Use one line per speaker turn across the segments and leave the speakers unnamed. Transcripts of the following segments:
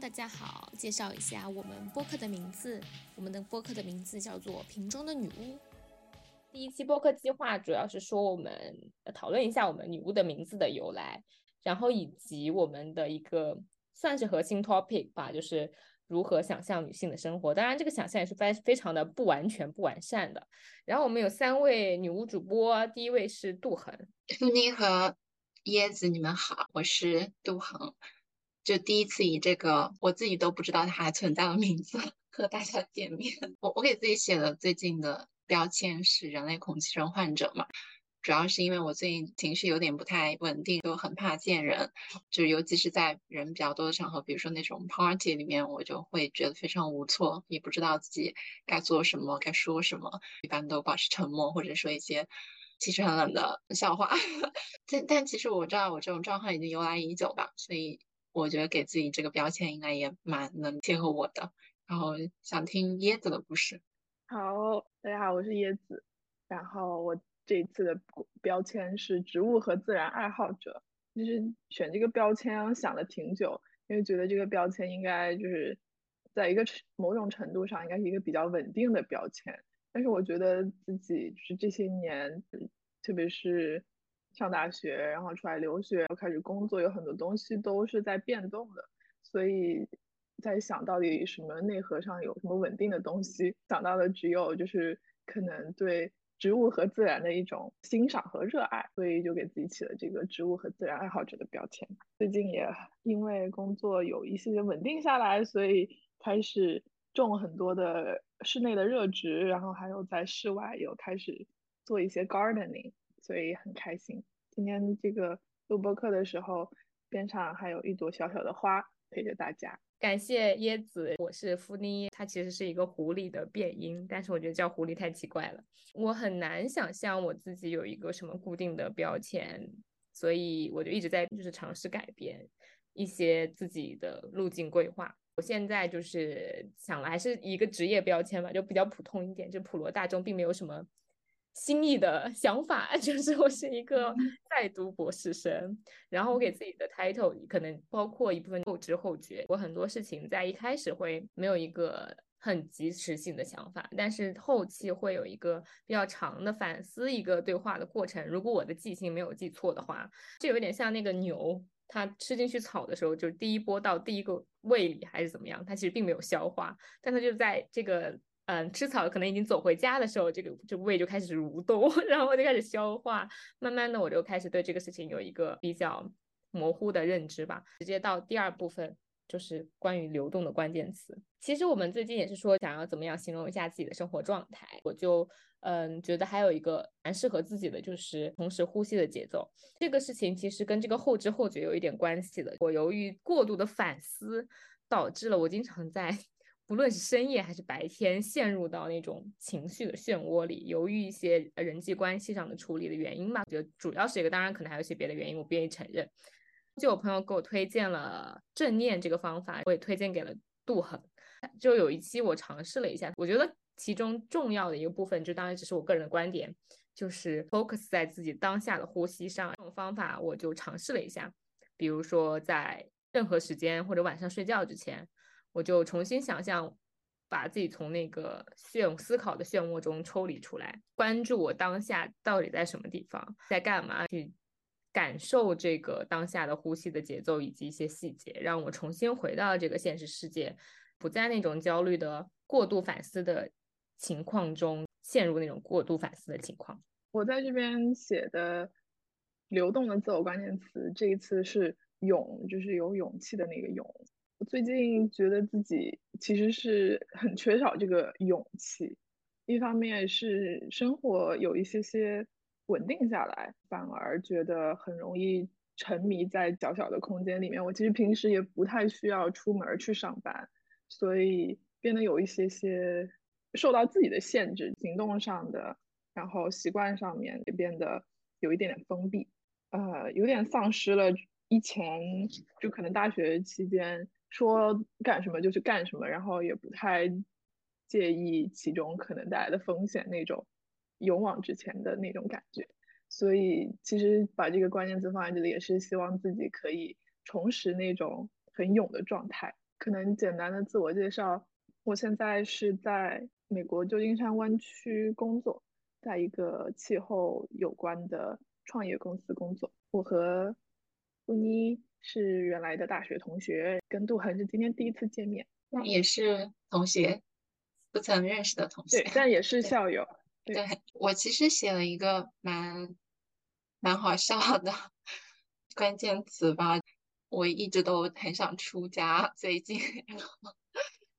大家好，介绍一下我们播客的名字。我们的播客的名字叫做《瓶中的女巫》。第一期播客计划主要是说我们讨论一下我们女巫的名字的由来，然后以及我们的一个算是核心 topic 吧，就是如何想象女性的生活。当然，这个想象也是非非常的不完全、不完善的。然后我们有三位女巫主播，第一位是杜恒，
苏妮和椰子，你们好，我是杜恒。就第一次以这个我自己都不知道它还存在的名字和大家见面。我我给自己写的最近的标签是人类恐惧症患者嘛，主要是因为我最近情绪有点不太稳定，就很怕见人，就尤其是在人比较多的场合，比如说那种 party 里面，我就会觉得非常无措，也不知道自己该做什么，该说什么，一般都保持沉默或者说一些其实很冷的笑话。但但其实我知道我这种状况已经由来已久吧，所以。我觉得给自己这个标签应该也蛮能贴合我的，然后想听椰子的故事。
好，大家好，我是椰子，然后我这一次的标签是植物和自然爱好者。就是选这个标签想了挺久，因为觉得这个标签应该就是在一个某种程度上应该是一个比较稳定的标签，但是我觉得自己就是这些年，特别是。上大学，然后出来留学，开始工作，有很多东西都是在变动的，所以在想到底什么内核上有什么稳定的东西，想到的只有就是可能对植物和自然的一种欣赏和热爱，所以就给自己起了这个植物和自然爱好者的标签。最近也因为工作有一些稳定下来，所以开始种很多的室内的热植，然后还有在室外有开始做一些 gardening。所以很开心，今天这个录播课的时候，边上还有一朵小小的花陪着大家。
感谢椰子，我是芙妮，它其实是一个狐狸的变音，但是我觉得叫狐狸太奇怪了，我很难想象我自己有一个什么固定的标签，所以我就一直在就是尝试改变一些自己的路径规划。我现在就是想了，还是一个职业标签吧，就比较普通一点，就普罗大众，并没有什么。新意的想法 就是我是一个在读博士生，然后我给自己的 title 可能包括一部分后知后觉。我很多事情在一开始会没有一个很及时性的想法，但是后期会有一个比较长的反思一个对话的过程。如果我的记性没有记错的话，就有点像那个牛，它吃进去草的时候，就是第一波到第一个胃里还是怎么样，它其实并没有消化，但它就在这个。嗯，吃草可能已经走回家的时候，这个这胃就开始蠕动，然后就开始消化，慢慢的我就开始对这个事情有一个比较模糊的认知吧。直接到第二部分，就是关于流动的关键词。其实我们最近也是说想要怎么样形容一下自己的生活状态，我就嗯觉得还有一个蛮适合自己的，就是同时呼吸的节奏。这个事情其实跟这个后知后觉有一点关系的。我由于过度的反思，导致了我经常在。不论是深夜还是白天，陷入到那种情绪的漩涡里，由于一些人际关系上的处理的原因吧，我觉得主要是一个，当然可能还有一些别的原因，我不愿意承认。就有朋友给我推荐了正念这个方法，我也推荐给了杜恒。就有一期我尝试了一下，我觉得其中重要的一个部分，就当然只是我个人的观点，就是 focus 在自己当下的呼吸上。这种方法我就尝试了一下，比如说在任何时间或者晚上睡觉之前。我就重新想象，把自己从那个漩思考的漩涡中抽离出来，关注我当下到底在什么地方，在干嘛，去感受这个当下的呼吸的节奏以及一些细节，让我重新回到这个现实世界，不在那种焦虑的过度反思的情况中陷入那种过度反思的情况。
我在这边写的流动的自我关键词，这一次是勇，就是有勇气的那个勇。我最近觉得自己其实是很缺少这个勇气，一方面是生活有一些些稳定下来，反而觉得很容易沉迷在小小的空间里面。我其实平时也不太需要出门去上班，所以变得有一些些受到自己的限制，行动上的，然后习惯上面也变得有一点点封闭，呃，有点丧失了以前就可能大学期间。说干什么就去干什么，然后也不太介意其中可能带来的风险，那种勇往直前的那种感觉。所以其实把这个关键词放在这里，也是希望自己可以重拾那种很勇的状态。可能简单的自我介绍，我现在是在美国旧金山湾区工作，在一个气候有关的创业公司工作。我和布妮是原来的大学同学，跟杜恒是今天第一次见面，
那也是同学，不曾认识的同学，
对，但也是校友。
对我其实写了一个蛮蛮好笑的关键词吧。我一直都很想出家，最近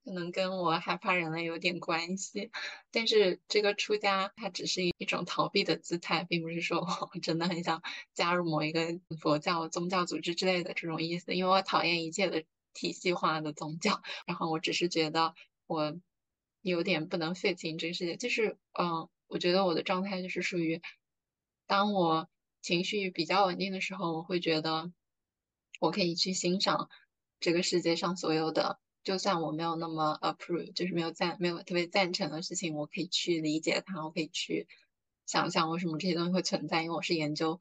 可能跟我害怕人类有点关系。但是这个出家，它只是一种逃避的姿态，并不是说我 真的很想加入某一个佛教宗教组织之类的这种意思。因为我讨厌一切的体系化的宗教，然后我只是觉得我有点不能 fit in 这个世界。就是，嗯，我觉得我的状态就是属于，当我情绪比较稳定的时候，我会觉得。我可以去欣赏这个世界上所有的，就算我没有那么 approve，就是没有赞，没有特别赞成的事情，我可以去理解它，我可以去想象为什么这些东西会存在。因为我是研究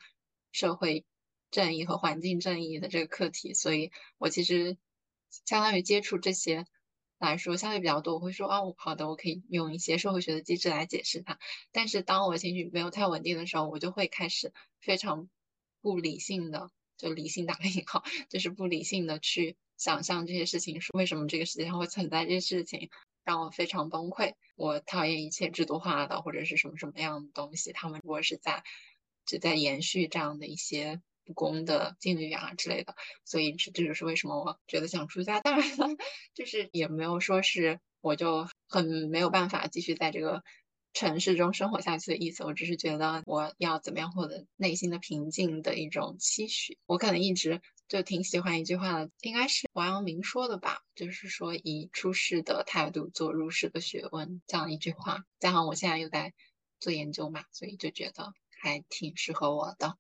社会正义和环境正义的这个课题，所以我其实相当于接触这些来说相对比较多。我会说，哦，好的，我可以用一些社会学的机制来解释它。但是当我情绪没有太稳定的时候，我就会开始非常不理性的。就理性打个引号，就是不理性的去想象这些事情是为什么这个世界上会存在这些事情，让我非常崩溃。我讨厌一切制度化的或者是什么什么样的东西，他们如果是在只在延续这样的一些不公的境遇啊之类的，所以这这就是为什么我觉得想出家。当然了，就是也没有说是我就很没有办法继续在这个。城市中生活下去的意思，我只是觉得我要怎么样获得内心的平静的一种期许。我可能一直就挺喜欢一句话的，应该是王阳明说的吧，就是说以出世的态度做入世的学问这样一句话。加上我现在又在做研究嘛，所以就觉得还挺适合我的。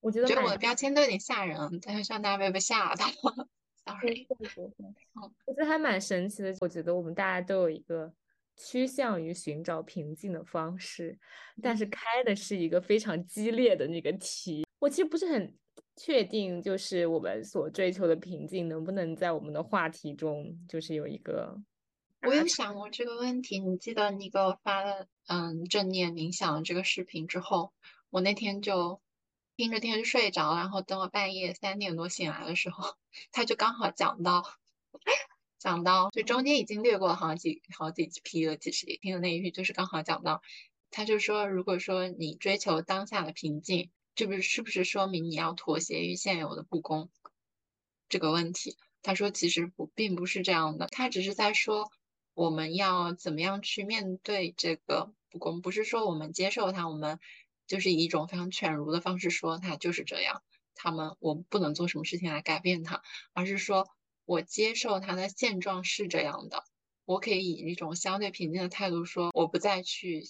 我觉得
觉得我的标签都有点吓人，但是希望大家不要被吓到。Sorry，
我觉得还蛮神奇的。我觉得我们大家都有一个。趋向于寻找平静的方式，但是开的是一个非常激烈的那个题。我其实不是很确定，就是我们所追求的平静能不能在我们的话题中，就是有一个。
我有想过这个问题。你记得你给我发了嗯正念冥想这个视频之后，我那天就听着听着睡着，然后等我半夜三点多醒来的时候，他就刚好讲到。讲到，就中间已经略过好几好几批了。其实听的那一句就是刚好讲到，他就说，如果说你追求当下的平静，这不是是不是说明你要妥协于现有的不公这个问题？他说其实不，并不是这样的。他只是在说我们要怎么样去面对这个不公，不是说我们接受它，我们就是以一种非常犬儒的方式说它就是这样，他们我不能做什么事情来改变它，而是说。我接受他的现状是这样的，我可以以一种相对平静的态度说，我不再去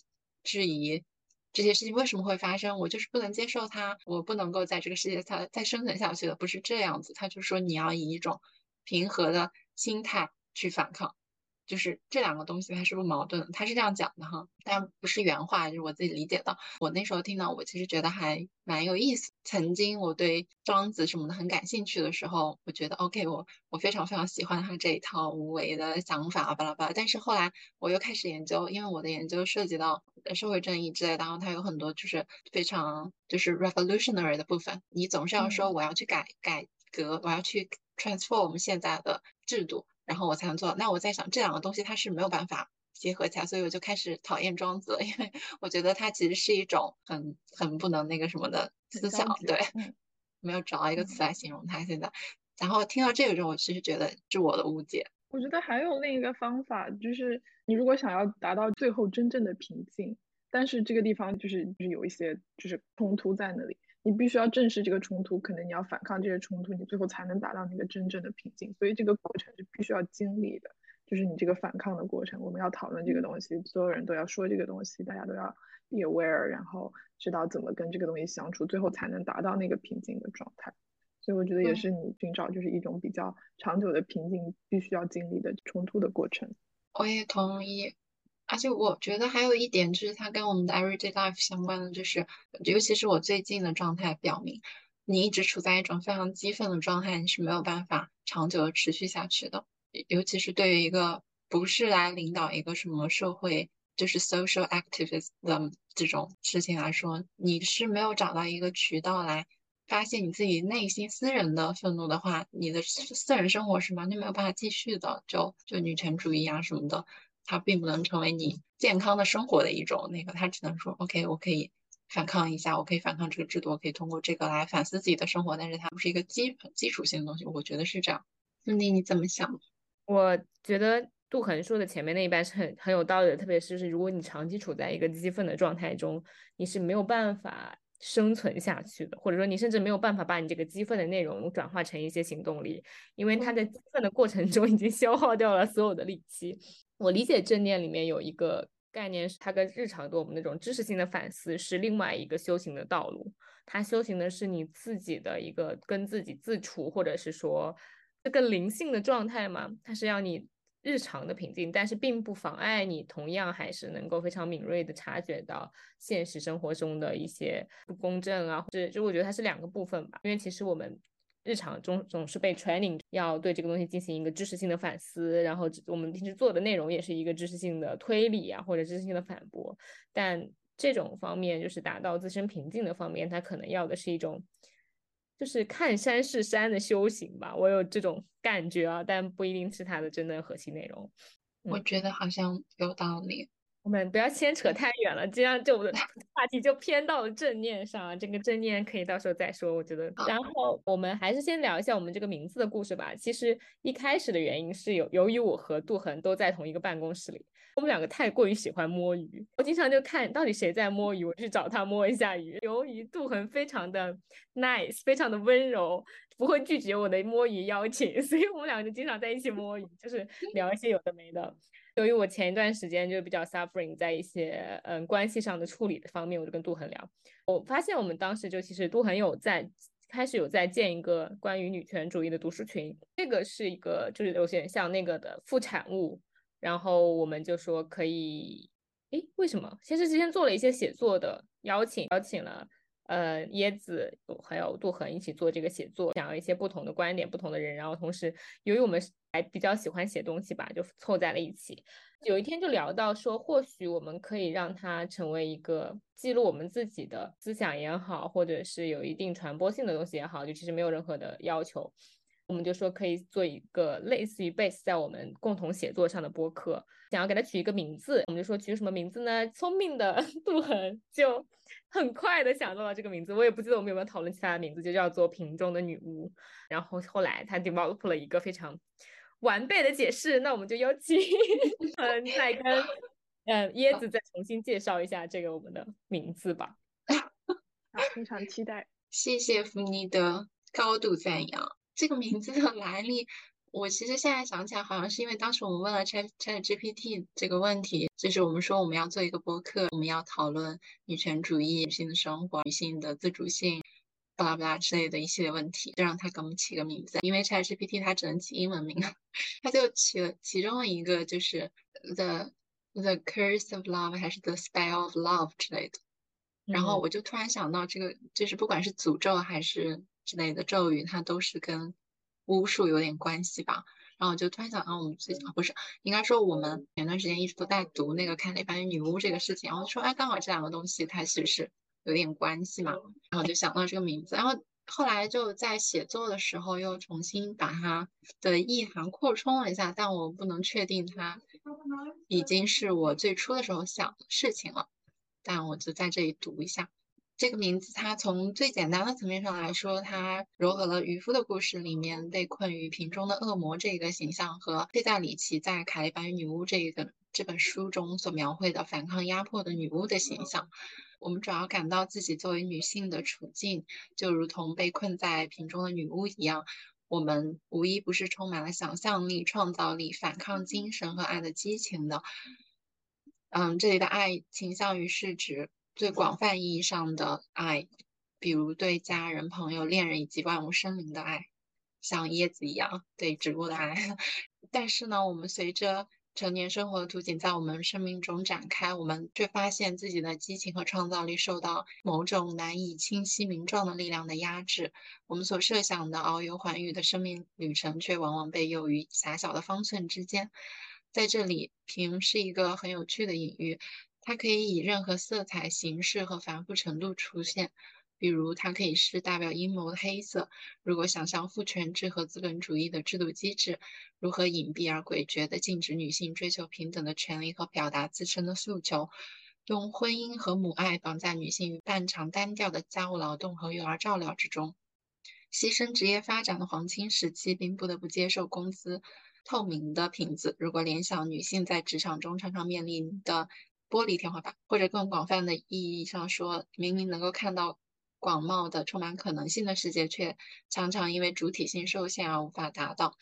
质疑这些事情为什么会发生，我就是不能接受它，我不能够在这个世界上再生存下去了，不是这样子。他就说你要以一种平和的心态去反抗。就是这两个东西它是不矛盾的，他是这样讲的哈，但不是原话，就是我自己理解的。我那时候听到，我其实觉得还蛮有意思。曾经我对庄子什么的很感兴趣的时候，我觉得 OK，我我非常非常喜欢他这一套无为的想法，巴拉巴拉。但是后来我又开始研究，因为我的研究涉及到社会正义之类，然后它有很多就是非常就是 revolutionary 的部分。你总是要说我要去改改革，我要去 transform 我们现在的制度。然后我才能做。那我在想，这两个东西它是没有办法结合起来，所以我就开始讨厌庄子，因为我觉得它其实是一种很很不能那个什么的思想。对，没有找到一个词来形容它现在。然后听到这个之后，我其实觉得是我的误解。
我觉得还有另一个方法，就是你如果想要达到最后真正的平静，但是这个地方就是就是有一些就是冲突在那里。你必须要正视这个冲突，可能你要反抗这些冲突，你最后才能达到那个真正的平静。所以这个过程是必须要经历的，就是你这个反抗的过程。我们要讨论这个东西，所有人都要说这个东西，大家都要 be aware，然后知道怎么跟这个东西相处，最后才能达到那个平静的状态。所以我觉得也是你寻找就是一种比较长久的平静必须要经历的冲突的过程。
我也同意。而且我觉得还有一点，就是它跟我们的 everyday life 相关的，就是尤其是我最近的状态表明，你一直处在一种非常激愤的状态，你是没有办法长久的持续下去的。尤其是对于一个不是来领导一个什么社会，就是 social activism 这种事情来说，你是没有找到一个渠道来发现你自己内心私人的愤怒的话，你的私人生活是完全没有办法继续的。就就女权主义啊什么的，它并不能成为你健康的生活的一种那个，它只能说 OK，我可以。反抗一下，我可以反抗这个制度，我可以通过这个来反思自己的生活，但是它不是一个基基础性的东西，我觉得是这样。那你你怎么想？
我觉得杜恒说的前面那一半是很很有道理的，特别是是如果你长期处在一个激愤的状态中，你是没有办法生存下去的，或者说你甚至没有办法把你这个激愤的内容转化成一些行动力，因为他在激愤的过程中已经消耗掉了所有的力气。我理解正念里面有一个。概念是它跟日常对我们那种知识性的反思是另外一个修行的道路。它修行的是你自己的一个跟自己自处，或者是说这个灵性的状态嘛。它是要你日常的平静，但是并不妨碍你同样还是能够非常敏锐的察觉到现实生活中的一些不公正啊，或者就我觉得它是两个部分吧。因为其实我们。日常中总是被 training 要对这个东西进行一个知识性的反思，然后我们平时做的内容也是一个知识性的推理啊，或者知识性的反驳。但这种方面就是达到自身平静的方面，它可能要的是一种就是看山是山的修行吧。我有这种感觉啊，但不一定是它的真的核心内容。
我觉得好像有道理。
我们不要牵扯太远了，这样就我的 话题就偏到了正念上。这个正念可以到时候再说，我觉得。然后我们还是先聊一下我们这个名字的故事吧。其实一开始的原因是有，由于我和杜恒都在同一个办公室里，我们两个太过于喜欢摸鱼，我经常就看到底谁在摸鱼，我去找他摸一下鱼。由于杜恒非常的 nice，非常的温柔，不会拒绝我的摸鱼邀请，所以我们两个就经常在一起摸鱼，就是 聊一些有的没的。由于我前一段时间就比较 suffering，在一些嗯关系上的处理的方面，我就跟杜恒聊。我发现我们当时就其实杜恒有在开始有在建一个关于女权主义的读书群，这个是一个就是有点像那个的副产物。然后我们就说可以，诶，为什么？先是之前做了一些写作的邀请，邀请了呃椰子还有杜恒一起做这个写作，讲了一些不同的观点、不同的人。然后同时，由于我们还比较喜欢写东西吧，就凑在了一起。有一天就聊到说，或许我们可以让它成为一个记录我们自己的思想也好，或者是有一定传播性的东西也好，就其实没有任何的要求。我们就说可以做一个类似于 base 在我们共同写作上的播客，想要给它取一个名字，我们就说取什么名字呢？聪明的 杜恒就很快的想到了这个名字，我也不记得我们有没有讨论其他的名字，就叫做瓶中的女巫。然后后来他 develop 了一个非常。完备的解释，那我们就邀请 嗯再跟嗯椰子再重新介绍一下这个我们的名字吧。
啊，非常期待。
谢谢福尼的高度赞扬。这个名字的来历，我其实现在想起来，好像是因为当时我们问了 Chat Chat GPT 这个问题，就是我们说我们要做一个播客，我们要讨论女权主义、女性的生活、女性的自主性。巴拉巴拉之类的一系列问题，就让他给我们起个名字。因为 ChatGPT 它只能起英文名，他就起了其中一个就是 the the curse of love 还是 the spell of love 之类的。然后我就突然想到，这个就是不管是诅咒还是之类的咒语，它都是跟巫术有点关系吧。然后我就突然想到，我们最近不是应该说我们前段时间一直都在读那个凯里班女巫这个事情，然后说哎，刚好这两个东西它其实是。有点关系嘛，然后就想到这个名字，然后后来就在写作的时候又重新把它的意涵扩充了一下，但我不能确定它已经是我最初的时候想的事情了，但我就在这里读一下这个名字。它从最简单的层面上来说，它糅合了渔夫的故事里面被困于瓶中的恶魔这个形象，和费加里奇在《卡利白女巫》这个这本书中所描绘的反抗压迫的女巫的形象。我们主要感到自己作为女性的处境，就如同被困在瓶中的女巫一样。我们无一不是充满了想象力、创造力、反抗精神和爱的激情的。嗯，这里的爱倾向于是指最广泛意义上的爱，比如对家人、朋友、恋人以及万物生灵的爱，像椰子一样对植物的爱。但是呢，我们随着成年生活的图景在我们生命中展开，我们却发现自己的激情和创造力受到某种难以清晰明状的力量的压制。我们所设想的遨游寰宇的生命旅程，却往往被囿于狭小的方寸之间。在这里，屏是一个很有趣的隐喻，它可以以任何色彩、形式和繁复程度出现。比如，它可以是代表阴谋的黑色。如果想象父权制和资本主义的制度机制如何隐蔽而诡谲地禁止女性追求平等的权利和表达自身的诉求，用婚姻和母爱绑架女性于半场单调的家务劳动和育儿照料之中，牺牲职业发展的黄金时期，并不得不接受工资透明的瓶子。如果联想女性在职场中常常面临的玻璃天花板，或者更广泛的意义上说，明明能够看到。广袤的、充满可能性的世界，却常常因为主体性受限而无法达到。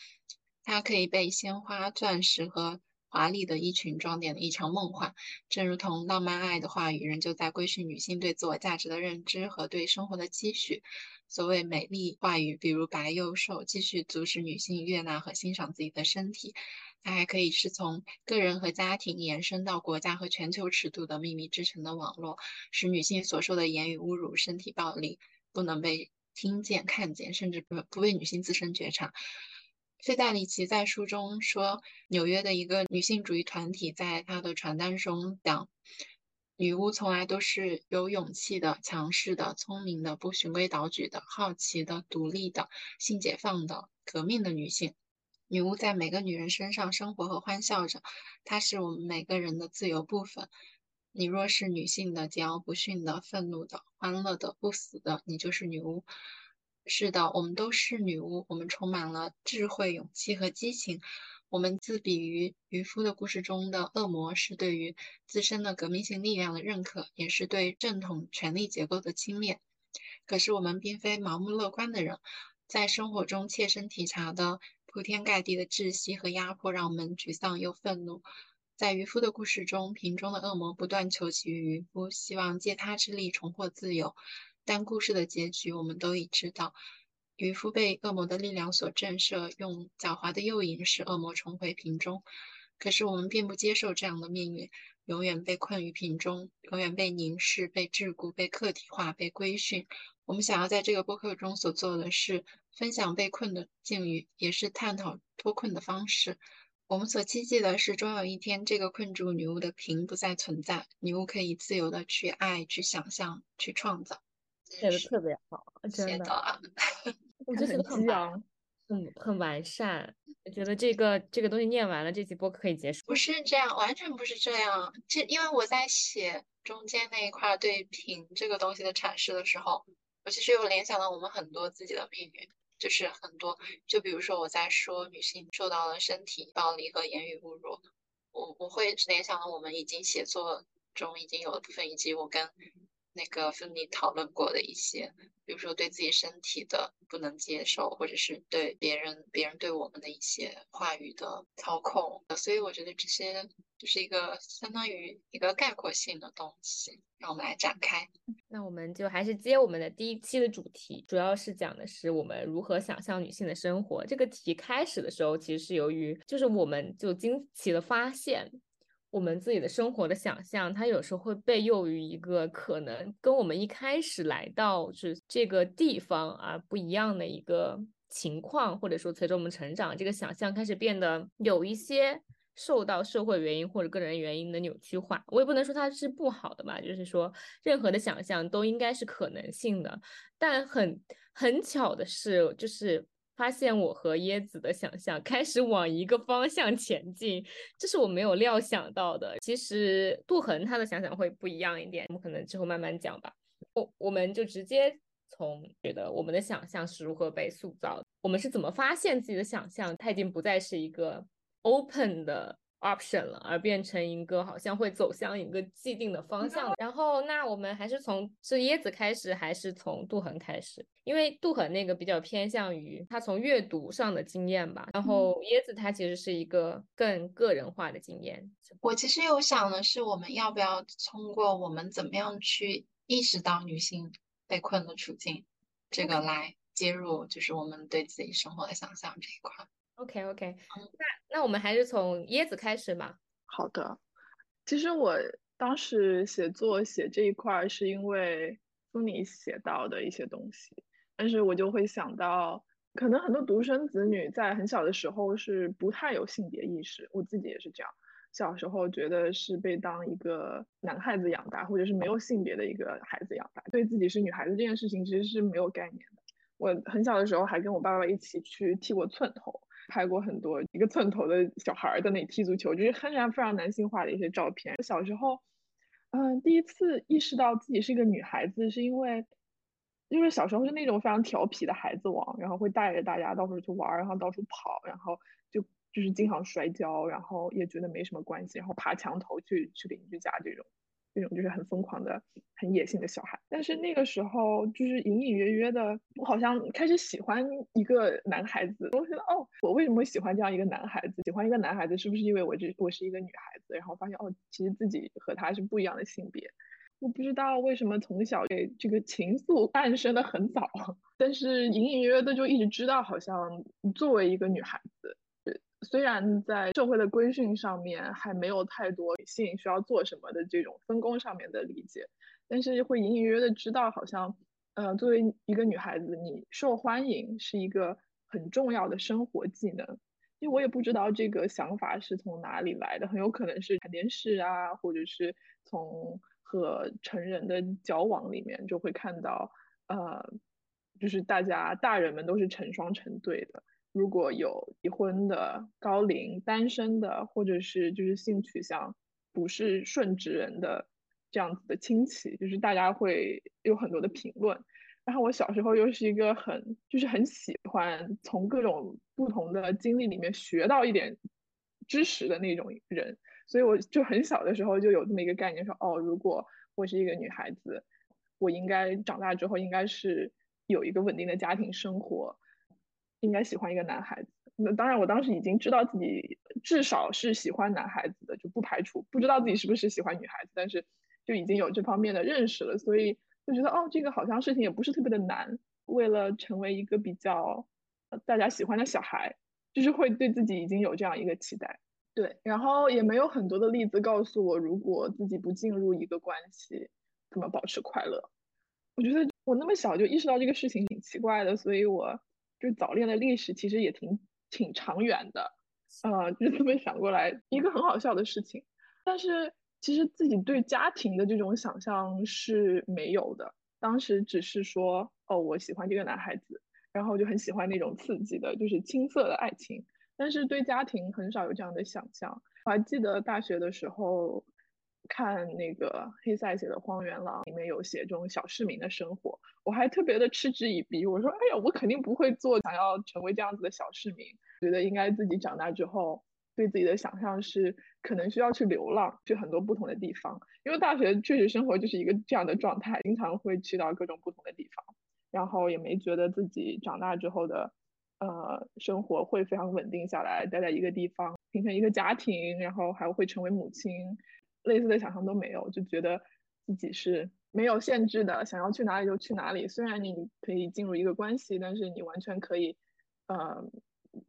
它可以被鲜花、钻石和华丽的衣裙装点的一场梦幻，正如同浪漫爱的话语，仍旧在规训女性对自我价值的认知和对生活的期许。所谓美丽话语，比如白幼瘦，继续阻止女性悦纳和欣赏自己的身体。它还可以是从个人和家庭延伸到国家和全球尺度的秘密织成的网络，使女性所受的言语侮辱、身体暴力不能被听见、看见，甚至不不为女性自身觉察。费代里奇在书中说，纽约的一个女性主义团体在他的传单中讲，女巫从来都是有勇气的、强势的、聪明的、不循规蹈矩的、好奇的、独立的、性解放的、革命的女性。女巫在每个女人身上生活和欢笑着，她是我们每个人的自由部分。你若是女性的、桀骜不驯的、愤怒的、欢乐的、不死的，你就是女巫。是的，我们都是女巫。我们充满了智慧、勇气和激情。我们自比于渔夫的故事中的恶魔，是对于自身的革命性力量的认可，也是对正统权力结构的轻蔑。可是我们并非盲目乐观的人，在生活中切身体察的。铺天盖地的窒息和压迫让我们沮丧又愤怒。在渔夫的故事中，瓶中的恶魔不断求其渔夫，希望借他之力重获自由。但故事的结局我们都已知道：渔夫被恶魔的力量所震慑，用狡猾的诱引使恶魔重回瓶中。可是我们并不接受这样的命运，永远被困于瓶中，永远被凝视、被桎梏、被客体化、被规训。我们想要在这个播客中所做的是分享被困的境遇，也是探讨脱困的方式。我们所期冀的是，终有一天，这个困住女巫的瓶不再存在，女巫可以自由的去爱、去想象、去创造。
写的特别好，真
的。
我 觉得写的很完，很很完善。我觉得这个这个东西念完了，这期播客可以结束。
不是这样，完全不是这样。这因为我在写中间那一块就是很多，就比如说我在说女性受到了身体暴力和言语侮辱，我我会联想到我们已经写作中已经有的部分，以及我跟那个芬妮讨论过的一些，比如说对自己身体的不能接受，或者是对别人别人对我们的一些话语的操控，所以我觉得这些。就是一个相当于一个概括性的东西，让我们来展开。
那我们就还是接我们的第一期的主题，主要是讲的是我们如何想象女性的生活。这个题开始的时候，其实是由于就是我们就惊奇的发现，我们自己的生活的想象，它有时候会被诱于一个可能跟我们一开始来到是这个地方啊不一样的一个情况，或者说随着我们成长，这个想象开始变得有一些。受到社会原因或者个人原因的扭曲化，我也不能说它是不好的吧，就是说任何的想象都应该是可能性的。但很很巧的是，就是发现我和椰子的想象开始往一个方向前进，这是我没有料想到的。其实杜恒他的想想会不一样一点，我们可能之后慢慢讲吧。我我们就直接从觉得我们的想象是如何被塑造，我们是怎么发现自己的想象，它已经不再是一个。Open 的 option 了，而变成一个好像会走向一个既定的方向。然后，那我们还是从是椰子开始，还是从杜恒开始？因为杜恒那个比较偏向于他从阅读上的经验吧。然后椰子他其实是一个更个人化的经验。
我其实有想的是，我们要不要通过我们怎么样去意识到女性被困的处境，这个来接入，就是我们对自己生活的想象这一块。
OK OK，那那我们还是从椰子开始嘛。
好的，其实我当时写作写这一块是因为苏你写到的一些东西，但是我就会想到，可能很多独生子女在很小的时候是不太有性别意识，我自己也是这样。小时候觉得是被当一个男孩子养大，或者是没有性别的一个孩子养大，对自己是女孩子这件事情其实是没有概念的。我很小的时候还跟我爸爸一起去剃过寸头，拍过很多一个寸头的小孩在那里踢足球，就是非常非常男性化的一些照片。小时候，嗯，第一次意识到自己是一个女孩子，是因为，因为小时候是那种非常调皮的孩子王，然后会带着大家到处去玩，然后到处跑，然后就。就是经常摔跤，然后也觉得没什么关系，然后爬墙头去去邻居家这种，这种就是很疯狂的、很野性的小孩。但是那个时候，就是隐隐约约的，我好像开始喜欢一个男孩子。我觉得，哦，我为什么会喜欢这样一个男孩子？喜欢一个男孩子是不是因为我这我是一个女孩子？然后发现，哦，其实自己和他是不一样的性别。我不知道为什么从小这这个情愫诞生的很早，但是隐隐约约的就一直知道，好像作为一个女孩子。虽然在社会的规训上面还没有太多女性需要做什么的这种分工上面的理解，但是会隐隐约约的知道，好像，呃，作为一个女孩子，你受欢迎是一个很重要的生活技能。因为我也不知道这个想法是从哪里来的，很有可能是看电视啊，或者是从和成人的交往里面就会看到，呃，就是大家大人们都是成双成对的。如果有已婚的、高龄、单身的，或者是就是性取向不是顺直人的这样子的亲戚，就是大家会有很多的评论。然后我小时候又是一个很就是很喜欢从各种不同的经历里面学到一点知识的那种人，所以我就很小的时候就有这么一个概念，说哦，如果我是一个女孩子，我应该长大之后应该是有一个稳定的家庭生活。应该喜欢一个男孩子，那当然，我当时已经知道自己至少是喜欢男孩子的，就不排除不知道自己是不是喜欢女孩子，但是就已经有这方面的认识了，所以就觉得哦，这个好像事情也不是特别的难。为了成为一个比较大家喜欢的小孩，就是会对自己已经有这样一个期待。对，然后也没有很多的例子告诉我，如果自己不进入一个关系，怎么保持快乐。我觉得我那么小就意识到这个事情挺奇怪的，所以我。就是早恋的历史其实也挺挺长远的，呃，就这么想过来，一个很好笑的事情。但是其实自己对家庭的这种想象是没有的，当时只是说，哦，我喜欢这个男孩子，然后就很喜欢那种刺激的，就是青涩的爱情。但是对家庭很少有这样的想象。我还记得大学的时候。看那个黑塞写的《荒原狼》，里面有写这种小市民的生活，我还特别的嗤之以鼻。我说：“哎呀，我肯定不会做，想要成为这样子的小市民。觉得应该自己长大之后，对自己的想象是可能需要去流浪，去很多不同的地方。因为大学确实生活就是一个这样的状态，经常会去到各种不同的地方，然后也没觉得自己长大之后的呃生活会非常稳定下来，待在一个地方，形成一个家庭，然后还会成为母亲。”类似的想象都没有，就觉得自己是没有限制的，想要去哪里就去哪里。虽然你可以进入一个关系，但是你完全可以，呃，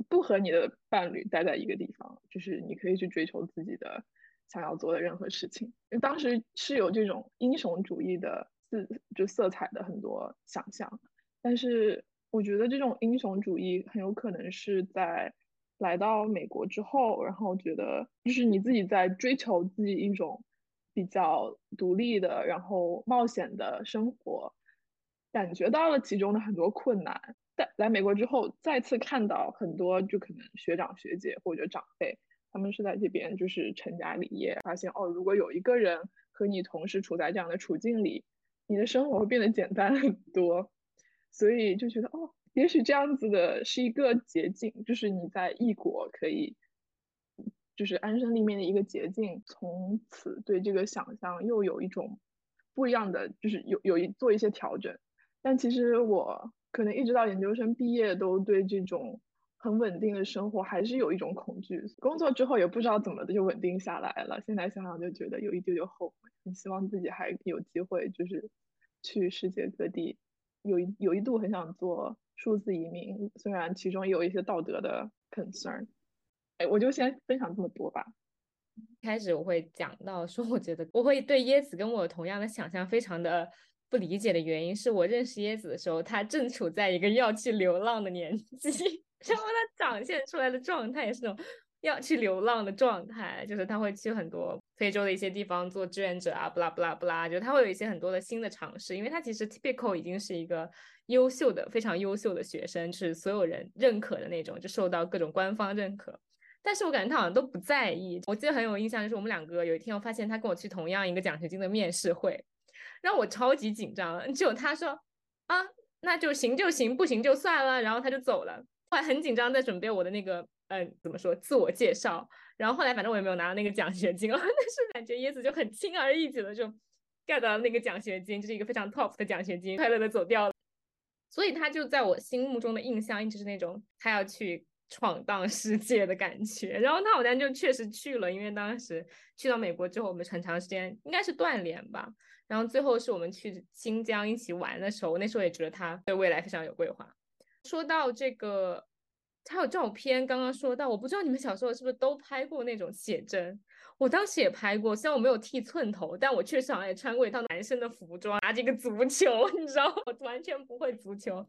不和你的伴侣待在一个地方，就是你可以去追求自己的想要做的任何事情。当时是有这种英雄主义的色，就色彩的很多想象，但是我觉得这种英雄主义很有可能是在。来到美国之后，然后觉得就是你自己在追求自己一种比较独立的，然后冒险的生活，感觉到了其中的很多困难。在来美国之后，再次看到很多就可能学长学姐或者长辈，他们是在这边就是成家立业，发现哦，如果有一个人和你同时处在这样的处境里，你的生活会变得简单很多，所以就觉得哦。也许这样子的是一个捷径，就是你在异国可以，就是安身立命的一个捷径。从此对这个想象又有一种不一样的，就是有有一做一些调整。但其实我可能一直到研究生毕业，都对这种很稳定的生活还是有一种恐惧。工作之后也不知道怎么的就稳定下来了。现在想想就觉得有一丢丢后悔，很希望自己还有机会，就是去世界各地。有一有一度很想做数字移民，虽然其中有一些道德的 concern。哎，我就先分享这么多吧。
开始我会讲到说，我觉得我会对椰子跟我同样的想象非常的不理解的原因，是我认识椰子的时候，他正处在一个要去流浪的年纪，然后他展现出来的状态也是那种要去流浪的状态，就是他会去很多非洲的一些地方做志愿者啊，不啦不啦不啦，就他会有一些很多的新的尝试，因为他其实 typical 已经是一个优秀的、非常优秀的学生，是所有人认可的那种，就受到各种官方认可。但是我感觉他好像都不在意。我记得很有印象，就是我们两个有一天，我发现他跟我去同样一个奖学金的面试会，让我超级紧张。就他说啊，那就行就行，不行就算了，然后他就走了。后来很紧张，在准备我的那个，嗯，怎么说自我介绍。然后后来反正我也没有拿到那个奖学金了，但是感觉椰子就很轻而易举的就 get 到那个奖学金，就是一个非常 top 的奖学金，快乐的走掉了。所以他就在我心目中的印象一直是那种他要去。闯荡世界的感觉，然后他好像就确实去了，因为当时去到美国之后，我们很长时间应该是断联吧，然后最后是我们去新疆一起玩的时候，我那时候也觉得他对未来非常有规划。说到这个，他有照片，刚刚说到，我不知道你们小时候是不是都拍过那种写真，我当时也拍过，虽然我没有剃寸头，但我确实好像也穿过一套男生的服装，拿着一个足球，你知道，我完全不会足球，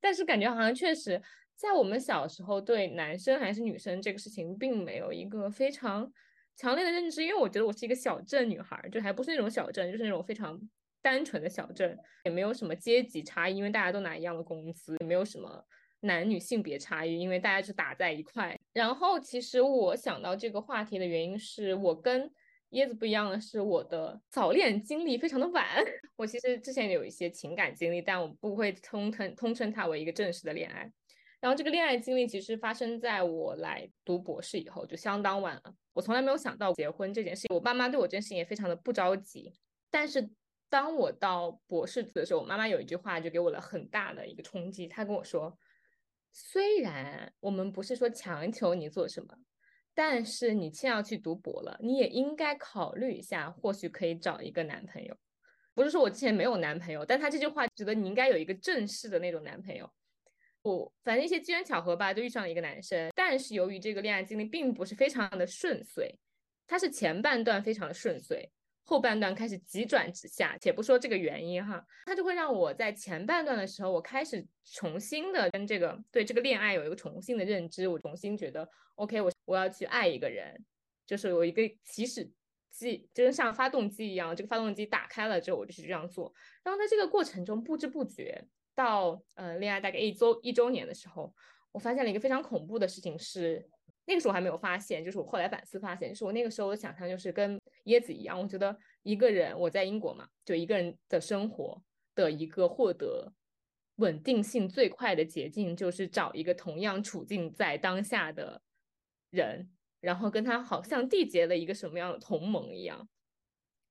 但是感觉好像确实。在我们小时候，对男生还是女生这个事情，并没有一个非常强烈的认知，因为我觉得我是一个小镇女孩，就还不是那种小镇，就是那种非常单纯的小镇，也没有什么阶级差异，因为大家都拿一样的工资，也没有什么男女性别差异，因为大家是打在一块。然后，其实我想到这个话题的原因是我跟椰子不一样的是，我的早恋经历非常的晚。我其实之前有一些情感经历，但我不会通称通称它为一个正式的恋爱。然后这个恋爱经历其实发生在我来读博士以后，就相当晚了。我从来没有想到结婚这件事情，我爸妈对我这件事情也非常的不着急。但是当我到博士的时候，我妈妈有一句话就给我了很大的一个冲击。她跟我说：“虽然我们不是说强求你做什么，但是你既然要去读博了，你也应该考虑一下，或许可以找一个男朋友。不是说我之前没有男朋友，但他这句话觉得你应该有一个正式的那种男朋友。”我，反正一些机缘巧合吧，就遇上了一个男生。但是由于这个恋爱经历并不是非常的顺遂，他是前半段非常的顺遂，后半段开始急转直下。且不说这个原因哈，他就会让我在前半段的时候，我开始重新的跟这个对这个恋爱有一个重新的认知。我重新觉得，OK，我我要去爱一个人，就是有一个起始机，就跟像发动机一样，这个发动机打开了之后，我就去这样做。然后在这个过程中，不知不觉。到呃恋爱大概一周一周年的时候，我发现了一个非常恐怖的事情，是那个时候我还没有发现，就是我后来反思发现，就是我那个时候的想象就是跟椰子一样，我觉得一个人我在英国嘛，就一个人的生活的一个获得稳定性最快的捷径，就是找一个同样处境在当下的人，然后跟他好像缔结了一个什么样的同盟一样，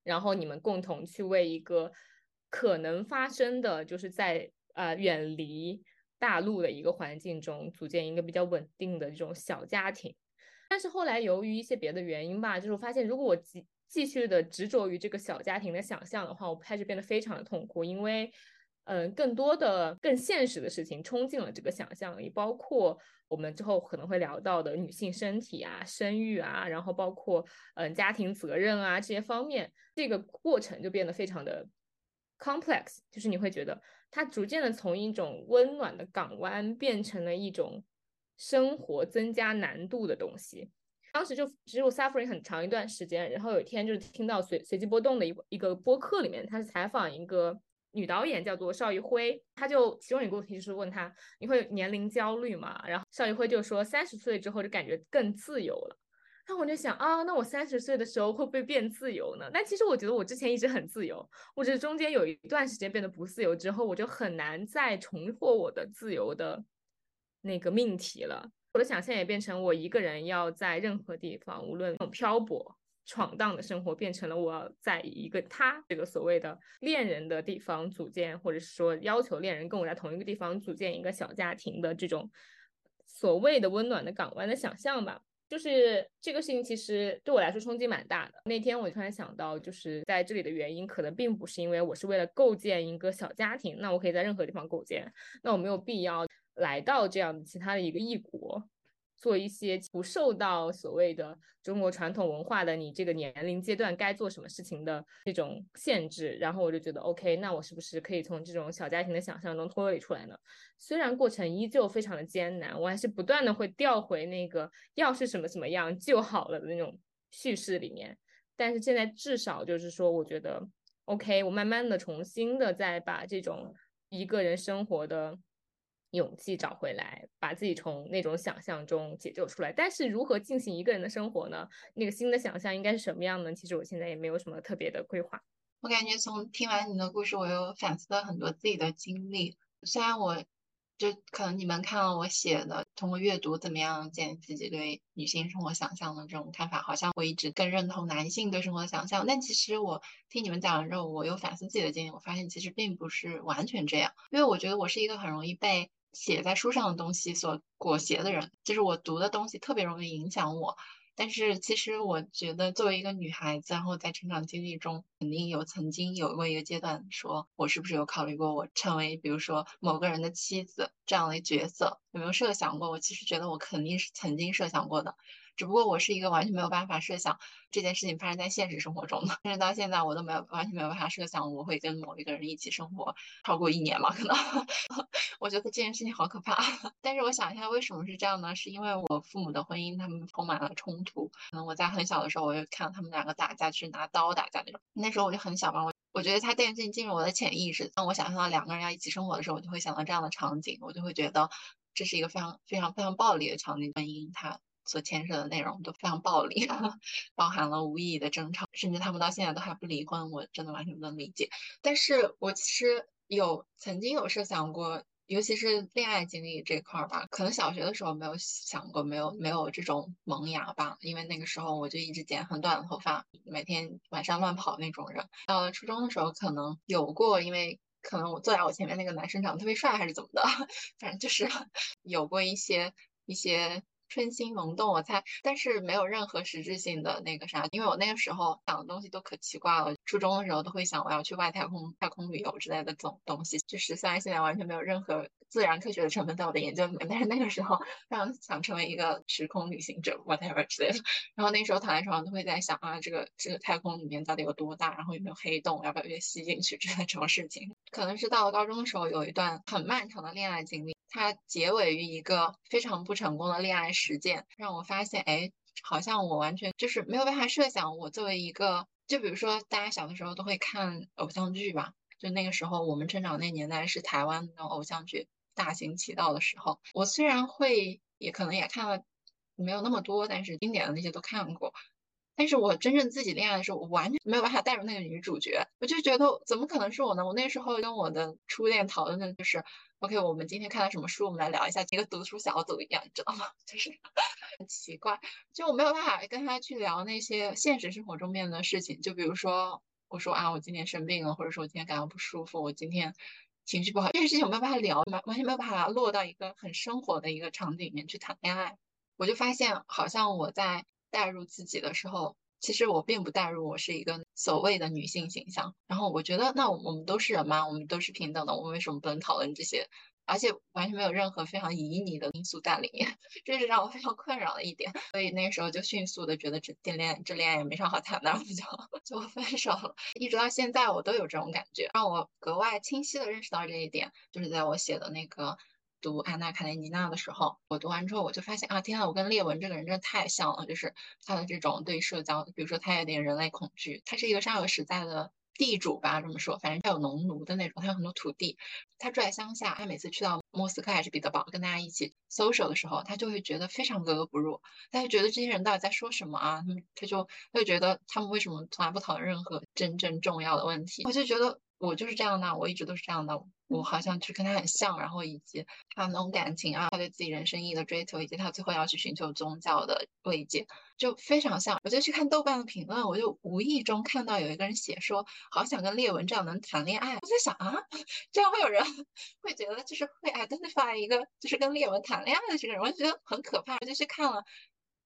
然后你们共同去为一个可能发生的，就是在。呃，远离大陆的一个环境中，组建一个比较稳定的这种小家庭。但是后来由于一些别的原因吧，就是我发现，如果我继续的执着于这个小家庭的想象的话，我开始变得非常的痛苦，因为，嗯，更多的更现实的事情冲进了这个想象里，包括我们之后可能会聊到的女性身体啊、生育啊，然后包括嗯家庭责任啊这些方面，这个过程就变得非常的 complex，就是你会觉得。它逐渐的从一种温暖的港湾变成了一种生活增加难度的东西。当时就只有 suffering 很长一段时间，然后有一天就是听到随随机波动的一一个播客里面，他是采访一个女导演叫做邵艺辉，他就其中一个问题就是问他你会年龄焦虑吗？然后邵艺辉就说三十岁之后就感觉更自由了。那我就想啊，那我三十岁的时候会不会变自由呢？但其实我觉得我之前一直很自由，我只是中间有一段时间变得不自由之后，我就很难再重获我的自由的那个命题了。我的想象也变成我一个人要在任何地方，无论漂泊、闯荡的生活，变成了我要在一个他这个所谓的恋人的地方组建，或者是说要求恋人跟我在同一个地方组建一个小家庭的这种所谓的温暖的港湾的想象吧。就是这个事情其实对我来说冲击蛮大的。那天我突然想到，就是在这里的原因可能并不是因为我是为了构建一个小家庭，那我可以在任何地方构建，那我没有必要来到这样其他的一个异国。做一些不受到所谓的中国传统文化的你这个年龄阶段该做什么事情的这种限制，然后我就觉得 OK，那我是不是可以从这种小家庭的想象中脱离出来呢？虽然过程依旧非常的艰难，我还是不断的会调回那个要是什么什么样就好了的那种叙事里面，但是现在至少就是说，我觉得 OK，我慢慢的重新的再把这种一个人生活的。勇气找回来，把自己从那种想象中解救出来。但是如何进行一个人的生活呢？那个新的想象应该是什么样呢？其实我现在也没有什么特别的规划。
我感觉从听完你的故事，我又反思了很多自己的经历。虽然我就可能你们看了我写的，通过阅读怎么样建立自己对女性生活想象的这种看法，好像我一直更认同男性对生活的想象。但其实我听你们讲完之后，我又反思自己的经历，我发现其实并不是完全这样。因为我觉得我是一个很容易被。写在书上的东西所裹挟的人，就是我读的东西特别容易影响我。但是其实我觉得，作为一个女孩子，然后在成长经历中，肯定有曾经有过一个阶段，说我是不是有考虑过我成为，比如说某个人的妻子这样的角色，有没有设想过？我其实觉得我肯定是曾经设想过的。只不过我是一个完全没有办法设想这件事情发生在现实生活中的，甚至到现在我都没有完全没有办法设想我会跟某一个人一起生活超过一年嘛？可能 我觉得这件事情好可怕。但是我想一下，为什么是这样呢？是因为我父母的婚姻他们充满了冲突。可能我在很小的时候我就看到他们两个打架，就是拿刀打架那种。那时候我就很小嘛，我我觉得他电视剧进入我的潜意识，当我想象到两个人要一起生活的时候，我就会想到这样的场景，我就会觉得这是一个非常非常非常暴力的场景。婚姻它。所牵涉的内容都非常暴力，包含了无意义的争吵，甚至他们到现在都还不离婚，我真的完全不能理解。但是我其实有曾经有设想过，尤其是恋爱经历这块儿吧，可能小学的时候没有想过，没有没有这种萌芽吧，因为那个时候我就一直剪很短的头发，每天晚上乱跑那种人。到了初中的时候可能有过，因为可能我坐在我前面那个男生长得特别帅还是怎么的，反正就是有过一些一些。春心萌动，我猜，但是没有任何实质性的那个啥，因为我那个时候想的东西都可奇怪了。初中的时候都会想我要去外太空、太空旅游之类的这种东西，就是虽然现在完全没有任何自然科学的成分在我的研究里面，但是那个时候非常想成为一个时空旅行者，whatever 之类的。然后那时候躺在床上都会在想啊，这个这个太空里面到底有多大，然后有没有黑洞，要不要被吸进去之类的这种事情。可能是到了高中的时候有一段很漫长的恋爱经历。它结尾于一个非常不成功的恋爱实践，让我发现，哎，好像我完全就是没有办法设想，我作为一个，就比如说大家小的时候都会看偶像剧吧，就那个时候我们成长那年代是台湾的偶像剧大行其道的时候，我虽然会也可能也看了没有那么多，但是经典的那些都看过。但是我真正自己恋爱的时候，我完全没有办法带入那个女主角，我就觉得怎么可能是我呢？我那时候跟我的初恋讨论的就是，OK，我们今天看了什么书，我们来聊一下，一个读书小组一样，你知道吗？就是 很奇怪，就我没有办法跟他去聊那些现实生活中面的事情，就比如说我说啊，我今天生病了，或者说我今天感到不舒服，我今天情绪不好，这些事情我没有办法聊，完完全没有办法落到一个很生活的一个场景里面去谈恋爱，我就发现好像我在。带入自己的时候，其实我并不代入我是一个所谓的女性形象。然后我觉得，那我们都是人嘛，我们都是平等的，我们为什么不能讨论这些？而且完全没有任何非常旖旎的因素在里面，这是让我非常困扰的一点。所以那时候就迅速的觉得这恋爱这恋爱也没啥好谈的，就就分手了。一直到现在，我都有这种感觉。让我格外清晰的认识到这一点，就是在我写的那个。读安娜·卡列尼娜的时候，我读完之后我就发现啊，天呐，我跟列文这个人真的太像了，就是他的这种对社交，比如说他有点人类恐惧，他是一个上有实在的地主吧，这么说，反正他有农奴的那种，他有很多土地，他住在乡下，他每次去到莫斯科还是彼得堡跟大家一起 social 的时候，他就会觉得非常格格不入，他就觉得这些人到底在说什么啊？他们他就他就觉得他们为什么从来不讨论任何真正重要的问题？我就觉得。我就是这样的，我一直都是这样的。我好像就跟他很像，然后以及他那种感情啊，他对自己人生意义的追求，以及他最后要去寻求宗教的慰藉，就非常像。我就去看豆瓣的评论，我就无意中看到有一个人写说，好想跟列文这样能谈恋爱。我在想啊，这样会有人会觉得就是会 identify 一个就是跟列文谈恋爱的这个人，我就觉得很可怕。我就去看了。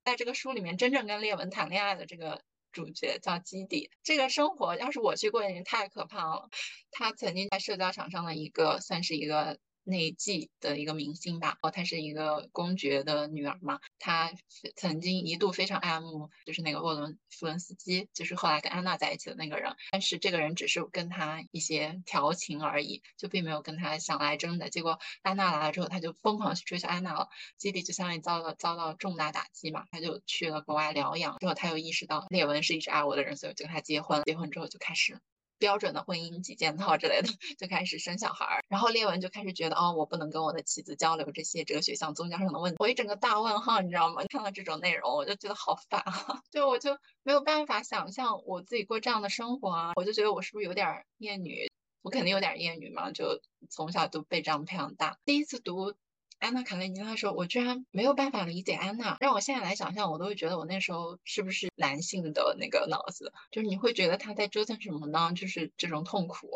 在这个书里面真正跟列文谈恋爱的这个主角叫基底。这个生活要是我去过，已经太可怕了。他曾经在社交场上的一个，算是一个。那一季的一个明星吧，哦，她是一个公爵的女儿嘛，她曾经一度非常爱慕，就是那个沃伦弗伦斯基，就是后来跟安娜在一起的那个人，但是这个人只是跟她一些调情而已，就并没有跟她想来真的。结果安娜来了之后，他就疯狂去追求安娜了，基地就相当于遭到遭到重大打击嘛，他就去了国外疗养，之后他又意识到列文是一直爱我的人，所以就跟他结婚，结婚之后就开始。标准的婚姻几件套之类的，就开始生小孩儿，然后列文就开始觉得，哦，我不能跟我的妻子交流这些哲学像宗教上的问题，我一整个大问号，你知道吗？看到这种内容，我就觉得好烦啊，就我就没有办法想象我自己过这样的生活啊，我就觉得我是不是有点厌女？我肯定有点厌女嘛，就从小都被这样培养大，第一次读。安娜·卡列尼娜说：“我居然没有办法理解安娜，让我现在来想象，我都会觉得我那时候是不是男性的那个脑子？就是你会觉得他在折腾什么呢？就是这种痛苦，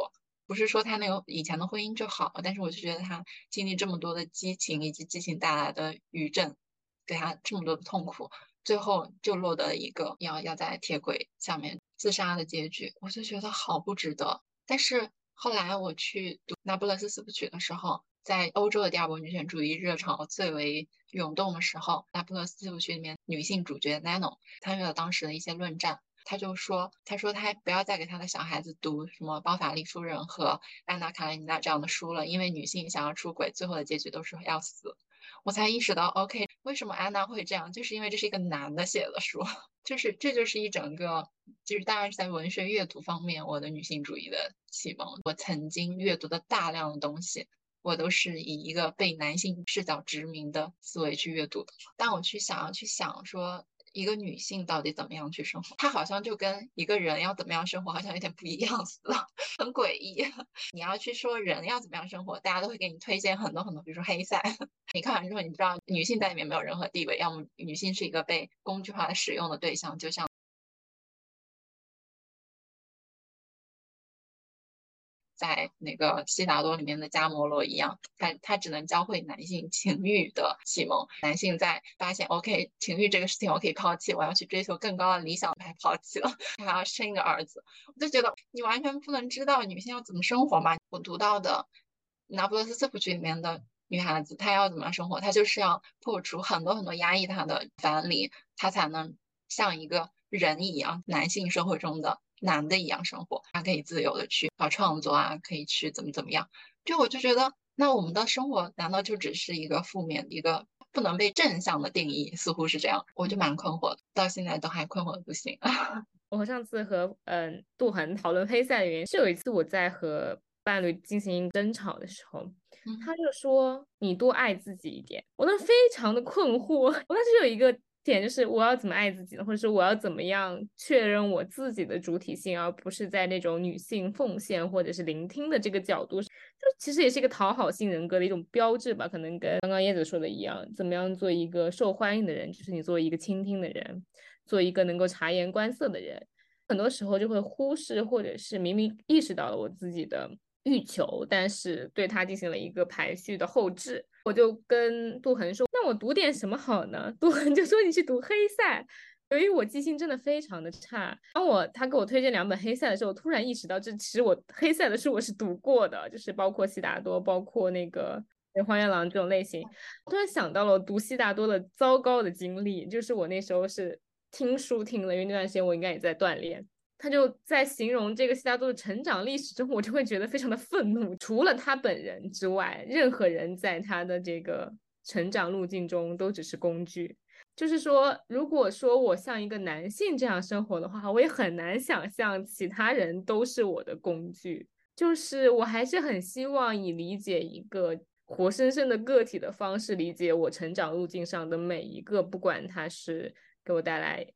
不是说他那个以前的婚姻就好，但是我就觉得他经历这么多的激情，以及激情带来的余震，给他这么多的痛苦，最后就落得一个要要在铁轨下面自杀的结局，我就觉得好不值得。但是后来我去读《那不勒斯四部曲》的时候。”在欧洲的第二波女权主义热潮最为涌动的时候，《那不勒斯四部曲》里面女性主角 Nano 参与了当时的一些论战。他就说：“他说他不要再给他的小孩子读什么《包法利夫人》和《安娜·卡列尼娜》这样的书了，因为女性想要出轨，最后的结局都是要死。”我才意识到，OK，为什么安娜会这样？就是因为这是一个男的写的书，就是这就是一整个，就是当然是在文学阅读方面，我的女性主义的启蒙。我曾经阅读的大量的东西。我都是以一个被男性视角殖民的思维去阅读的。但我去想要去想说一个女性到底怎么样去生活，她好像就跟一个人要怎么样生活好像有点不一样似的，很诡异。你要去说人要怎么样生活，大家都会给你推荐很多很多，比如说黑塞。你看完之后，你知道女性在里面没有任何地位，要么女性是一个被工具化的使用的对象，就像。在那个悉达多里面的加摩罗一样，他他只能教会男性情欲的启蒙。男性在发现 OK 情欲这个事情我可以抛弃，我要去追求更高的理想，他抛弃了，他 还要生一个儿子。我就觉得你完全不能知道女性要怎么生活嘛。我读到的《那不勒斯四部曲》里面的女孩子，她要怎么样生活？她就是要破除很多很多压抑她的藩篱，她才能像一个人一样，男性社会中的。男的一样生活，他可以自由的去搞创作啊，可以去怎么怎么样。就我就觉得，那我们的生活难道就只是一个负面、一个不能被正向的定义？似乎是这样，我就蛮困惑的，到现在都还困惑的不行。
我上次和嗯杜恒讨论黑塞的原因，是有一次我在和伴侣进行争吵的时候，他就说你多爱自己一点。我当时非常的困惑，我当时有一个。点就是我要怎么爱自己呢？或者说我要怎么样确认我自己的主体性，而不是在那种女性奉献或者是聆听的这个角度，就其实也是一个讨好性人格的一种标志吧。可能跟刚刚叶子说的一样，怎么样做一个受欢迎的人，就是你作为一个倾听的人，做一个能够察言观色的人，很多时候就会忽视，或者是明明意识到了我自己的。欲求，但是对他进行了一个排序的后置。我就跟杜恒说：“那我读点什么好呢？” 杜恒就说：“你去读黑塞。”由于我记性真的非常的差，当我他给我推荐两本黑塞的时候，我突然意识到，这其实我黑塞的书我是读过的，就是包括悉达多，包括那个《荒原狼》这种类型。突然想到了我读悉达多的糟糕的经历，就是我那时候是听书听了，因为那段时间我应该也在锻炼。他就在形容这个悉达多的成长历史中，我就会觉得非常的愤怒。除了他本人之外，任何人在他的这个成长路径中都只是工具。就是说，如果说我像一个男性这样生活的话，我也很难想象其他人都是我的工具。就是我还是很希望以理解一个活生生的个体的方式理解我成长路径上的每一个，不管他是给我带来。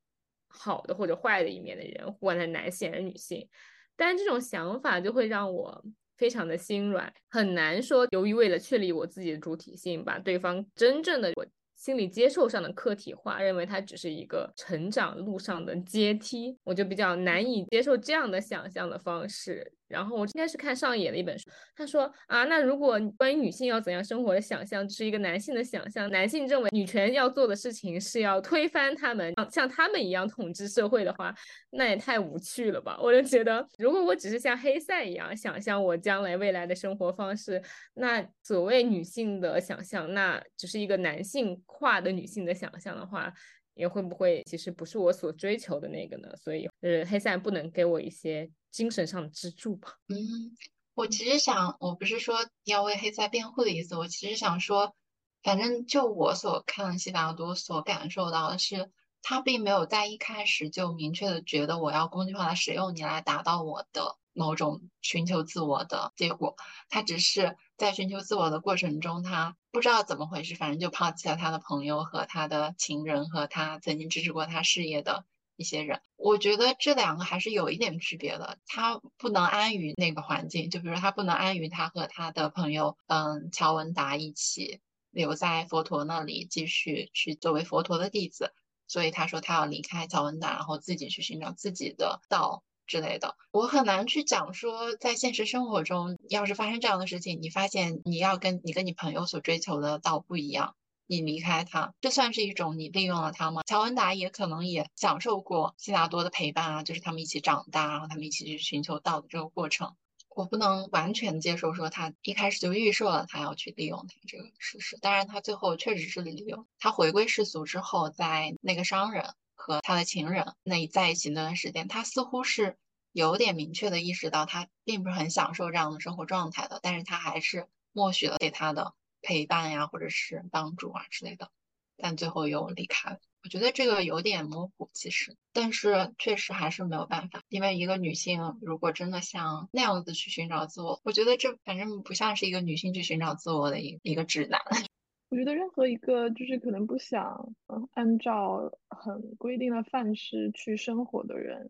好的或者坏的一面的人，不管他男性还是女性，但这种想法就会让我非常的心软，很难说。由于为了确立我自己的主体性，把对方真正的我心理接受上的客体化，认为他只是一个成长路上的阶梯，我就比较难以接受这样的想象的方式。然后我应该是看上野的一本书，他说啊，那如果关于女性要怎样生活的想象，是一个男性的想象，男性认为女权要做的事情是要推翻他们，像他们一样统治社会的话，那也太无趣了吧？我就觉得，如果我只是像黑塞一样想象我将来未来的生活方式，那所谓女性的想象，那只是一个男性化的女性的想象的话。也会不会其实不是我所追求的那个呢？所以，呃，黑塞不能给我一些精神上的支柱吧？
嗯，我其实想，我不是说要为黑塞辩护的意思，我其实想说，反正就我所看悉达多所感受到的是，他并没有在一开始就明确的觉得我要工具化的使用你来达到我的。某种寻求自我的结果，他只是在寻求自我的过程中，他不知道怎么回事，反正就抛弃了他的朋友和他的情人和他曾经支持过他事业的一些人。我觉得这两个还是有一点区别的。他不能安于那个环境，就比如他不能安于他和他的朋友，嗯，乔文达一起留在佛陀那里继续去作为佛陀的弟子，所以他说他要离开乔文达，然后自己去寻找自己的道。之类的，我很难去讲说，在现实生活中，要是发生这样的事情，你发现你要跟你跟你朋友所追求的道不一样，你离开他，这算是一种你利用了他吗？乔文达也可能也享受过悉达多的陪伴啊，就是他们一起长大，然后他们一起去寻求道的这个过程。我不能完全接受说他一开始就预设了他要去利用他这个事实，当然他最后确实是利用他回归世俗之后，在那个商人。和他的情人那在一起那段时间，他似乎是有点明确的意识到他并不是很享受这样的生活状态的，但是他还是默许了给他的陪伴呀，或者是帮助啊之类的，但最后又离开了。我觉得这个有点模糊，其实，但是确实还是没有办法，因为一个女性如果真的像那样子去寻找自我，我觉得这反正不像是一个女性去寻找自我的一一个指南。
我觉得任何一个就是可能不想按照很规定的范式去生活的人，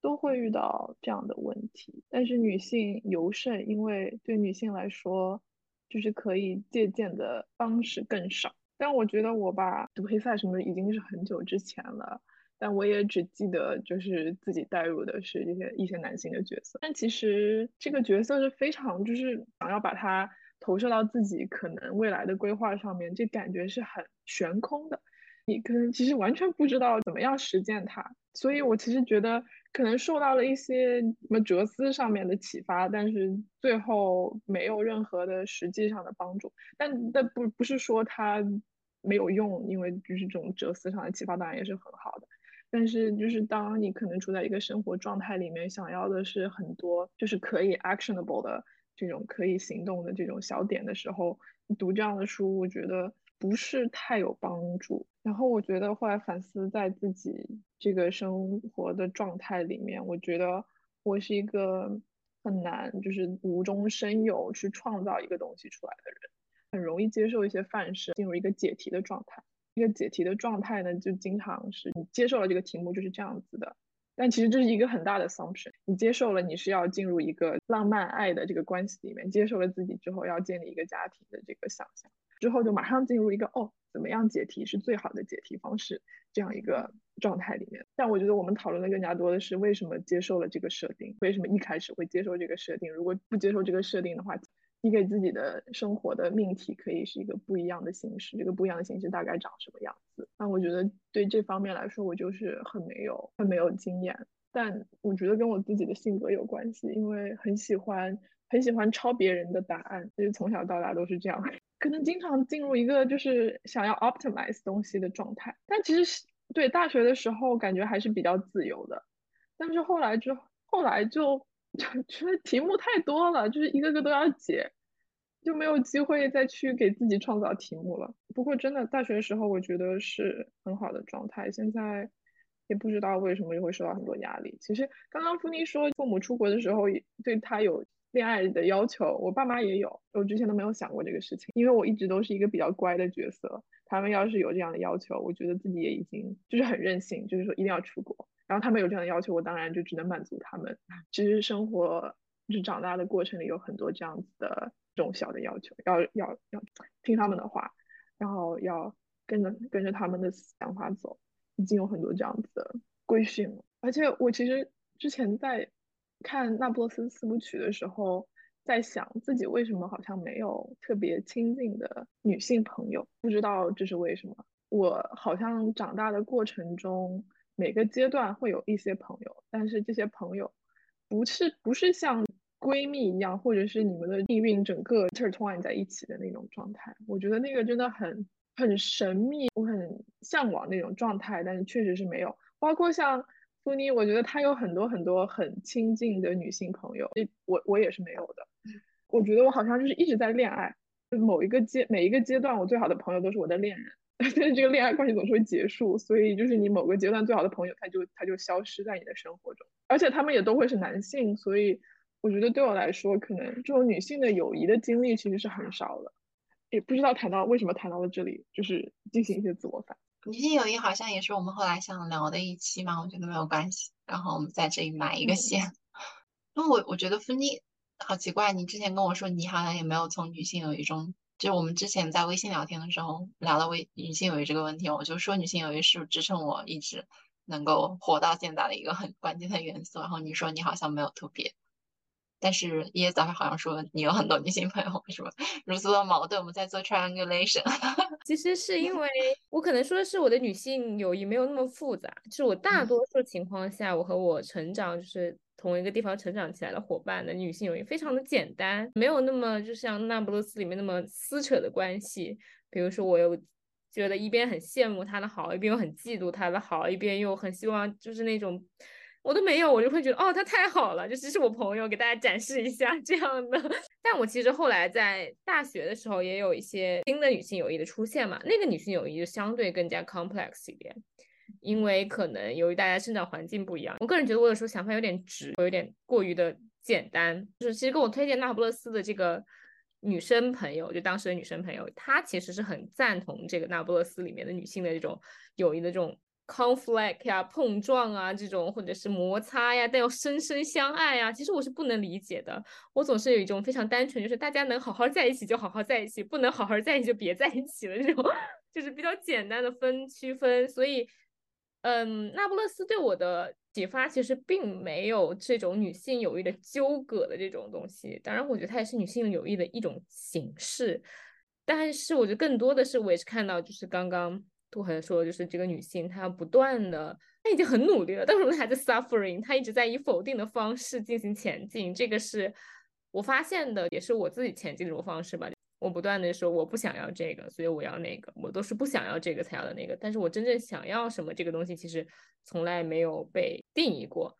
都会遇到这样的问题。但是女性尤甚，因为对女性来说，就是可以借鉴的方式更少。但我觉得我吧读黑塞什么已经是很久之前了，但我也只记得就是自己带入的是这些一些男性的角色。但其实这个角色是非常就是想要把它。投射到自己可能未来的规划上面，这感觉是很悬空的。你可能其实完全不知道怎么样实践它，所以我其实觉得可能受到了一些什么哲思上面的启发，但是最后没有任何的实际上的帮助。但但不不是说它没有用，因为就是这种哲思上的启发当然也是很好的。但是就是当你可能处在一个生活状态里面，想要的是很多就是可以 actionable 的。这种可以行动的这种小点的时候，读这样的书，我觉得不是太有帮助。然后我觉得后来反思在自己这个生活的状态里面，我觉得我是一个很难就是无中生有去创造一个东西出来的人，很容易接受一些范式，进入一个解题的状态。一个解题的状态呢，就经常是你接受了这个题目就是这样子的。但其实这是一个很大的 assumption，你接受了你是要进入一个浪漫爱的这个关系里面，接受了自己之后要建立一个家庭的这个想象，之后就马上进入一个哦，怎么样解题是最好的解题方式这样一个状态里面。但我觉得我们讨论的更加多的是为什么接受了这个设定，为什么一开始会接受这个设定，如果不接受这个设定的话。你给自己的生活的命题可以是一个不一样的形式，这个不一样的形式大概长什么样子？那我觉得对这方面来说，我就是很没有很没有经验。但我觉得跟我自己的性格有关系，因为很喜欢很喜欢抄别人的答案，就是从小到大都是这样，可能经常进入一个就是想要 optimize 东西的状态。但其实对大学的时候感觉还是比较自由的，但是后来之后来就。就觉得题目太多了，就是一个个都要解，就没有机会再去给自己创造题目了。不过真的大学的时候，我觉得是很好的状态。现在也不知道为什么就会受到很多压力。其实刚刚福妮说父母出国的时候对他有恋爱的要求，我爸妈也有，我之前都没有想过这个事情，因为我一直都是一个比较乖的角色。他们要是有这样的要求，我觉得自己也已经就是很任性，就是说一定要出国。然后他们有这样的要求，我当然就只能满足他们。其实生活就是长大的过程里有很多这样子的这种小的要求，要要要听他们的话，然后要跟着跟着他们的想法走，已经有很多这样子的规训了。而且我其实之前在看《那不勒斯四部曲》的时候，在想自己为什么好像没有特别亲近的女性朋友，不知道这是为什么。我好像长大的过程中，每个阶段会有一些朋友，但是这些朋友不是不是像闺蜜一样，或者是你们的命运整个 intertwine 在一起的那种状态。我觉得那个真的很很神秘，我很向往那种状态，但是确实是没有。包括像苏妮，我觉得她有很多很多很亲近的女性朋友，我我也是没有的。我觉得我好像就是一直在恋爱，某一个阶每一个阶段，我最好的朋友都是我的恋人。但是这个恋爱关系总是会结束，所以就是你某个阶段最好的朋友，他就他就消失在你的生活中，而且他们也都会是男性，所以我觉得对我来说，可能这种女性的友谊的经历其实是很少的。也不知道谈到为什么谈到了这里，就是进行一些自我反。
女性友谊好像也是我们后来想聊的一期嘛，我觉得没有关系。然后我们在这里埋一个线。因为我我觉得芬妮好奇怪，你之前跟我说你好像也没有从女性友谊中。就我们之前在微信聊天的时候聊到微女性友谊这个问题，我就说女性友谊是支撑我一直能够活到现在的一个很关键的元素。然后你说你好像没有特别，但是椰子好像说你有很多女性朋友，什么？如此的矛盾，我们在做 triangulation。
其实是因为 我可能说的是我的女性友谊没有那么复杂，就是我大多数情况下，我和我成长就是。同一个地方成长起来的伙伴的女性友谊非常的简单，没有那么就像那不勒斯里面那么撕扯的关系。比如说，我又觉得一边很羡慕他的好，一边又很嫉妒他的好，一边又很希望就是那种我都没有，我就会觉得哦，他太好了，就只是我朋友给大家展示一下这样的。但我其实后来在大学的时候也有一些新的女性友谊的出现嘛，那个女性友谊就相对更加 complex 一点。因为可能由于大家生长环境不一样，我个人觉得我有时候想法有点直，我有点过于的简单。就是其实跟我推荐那不勒斯的这个女生朋友，就当时的女生朋友，她其实是很赞同这个那不勒斯里面的女性的这种友谊的这种 conflict 呀、碰撞啊这种，或者是摩擦呀，但又深深相爱啊。其实我是不能理解的。我总是有一种非常单纯，就是大家能好好在一起就好好在一起，不能好好在一起就别在一起了这种，就是比较简单的分区分。所以。嗯，那不勒斯对我的启发其实并没有这种女性友谊的纠葛的这种东西。当然，我觉得它也是女性友谊的一种形式。但是，我觉得更多的是，我也是看到，就是刚刚杜恒说，就是这个女性她要不断的，她已经很努力了，但是她还在 suffering，她一直在以否定的方式进行前进。这个是我发现的，也是我自己前进的一种方式吧。我不断的说我不想要这个，所以我要那个，我都是不想要这个才要的那个。但是我真正想要什么这个东西，其实从来没有被定义过。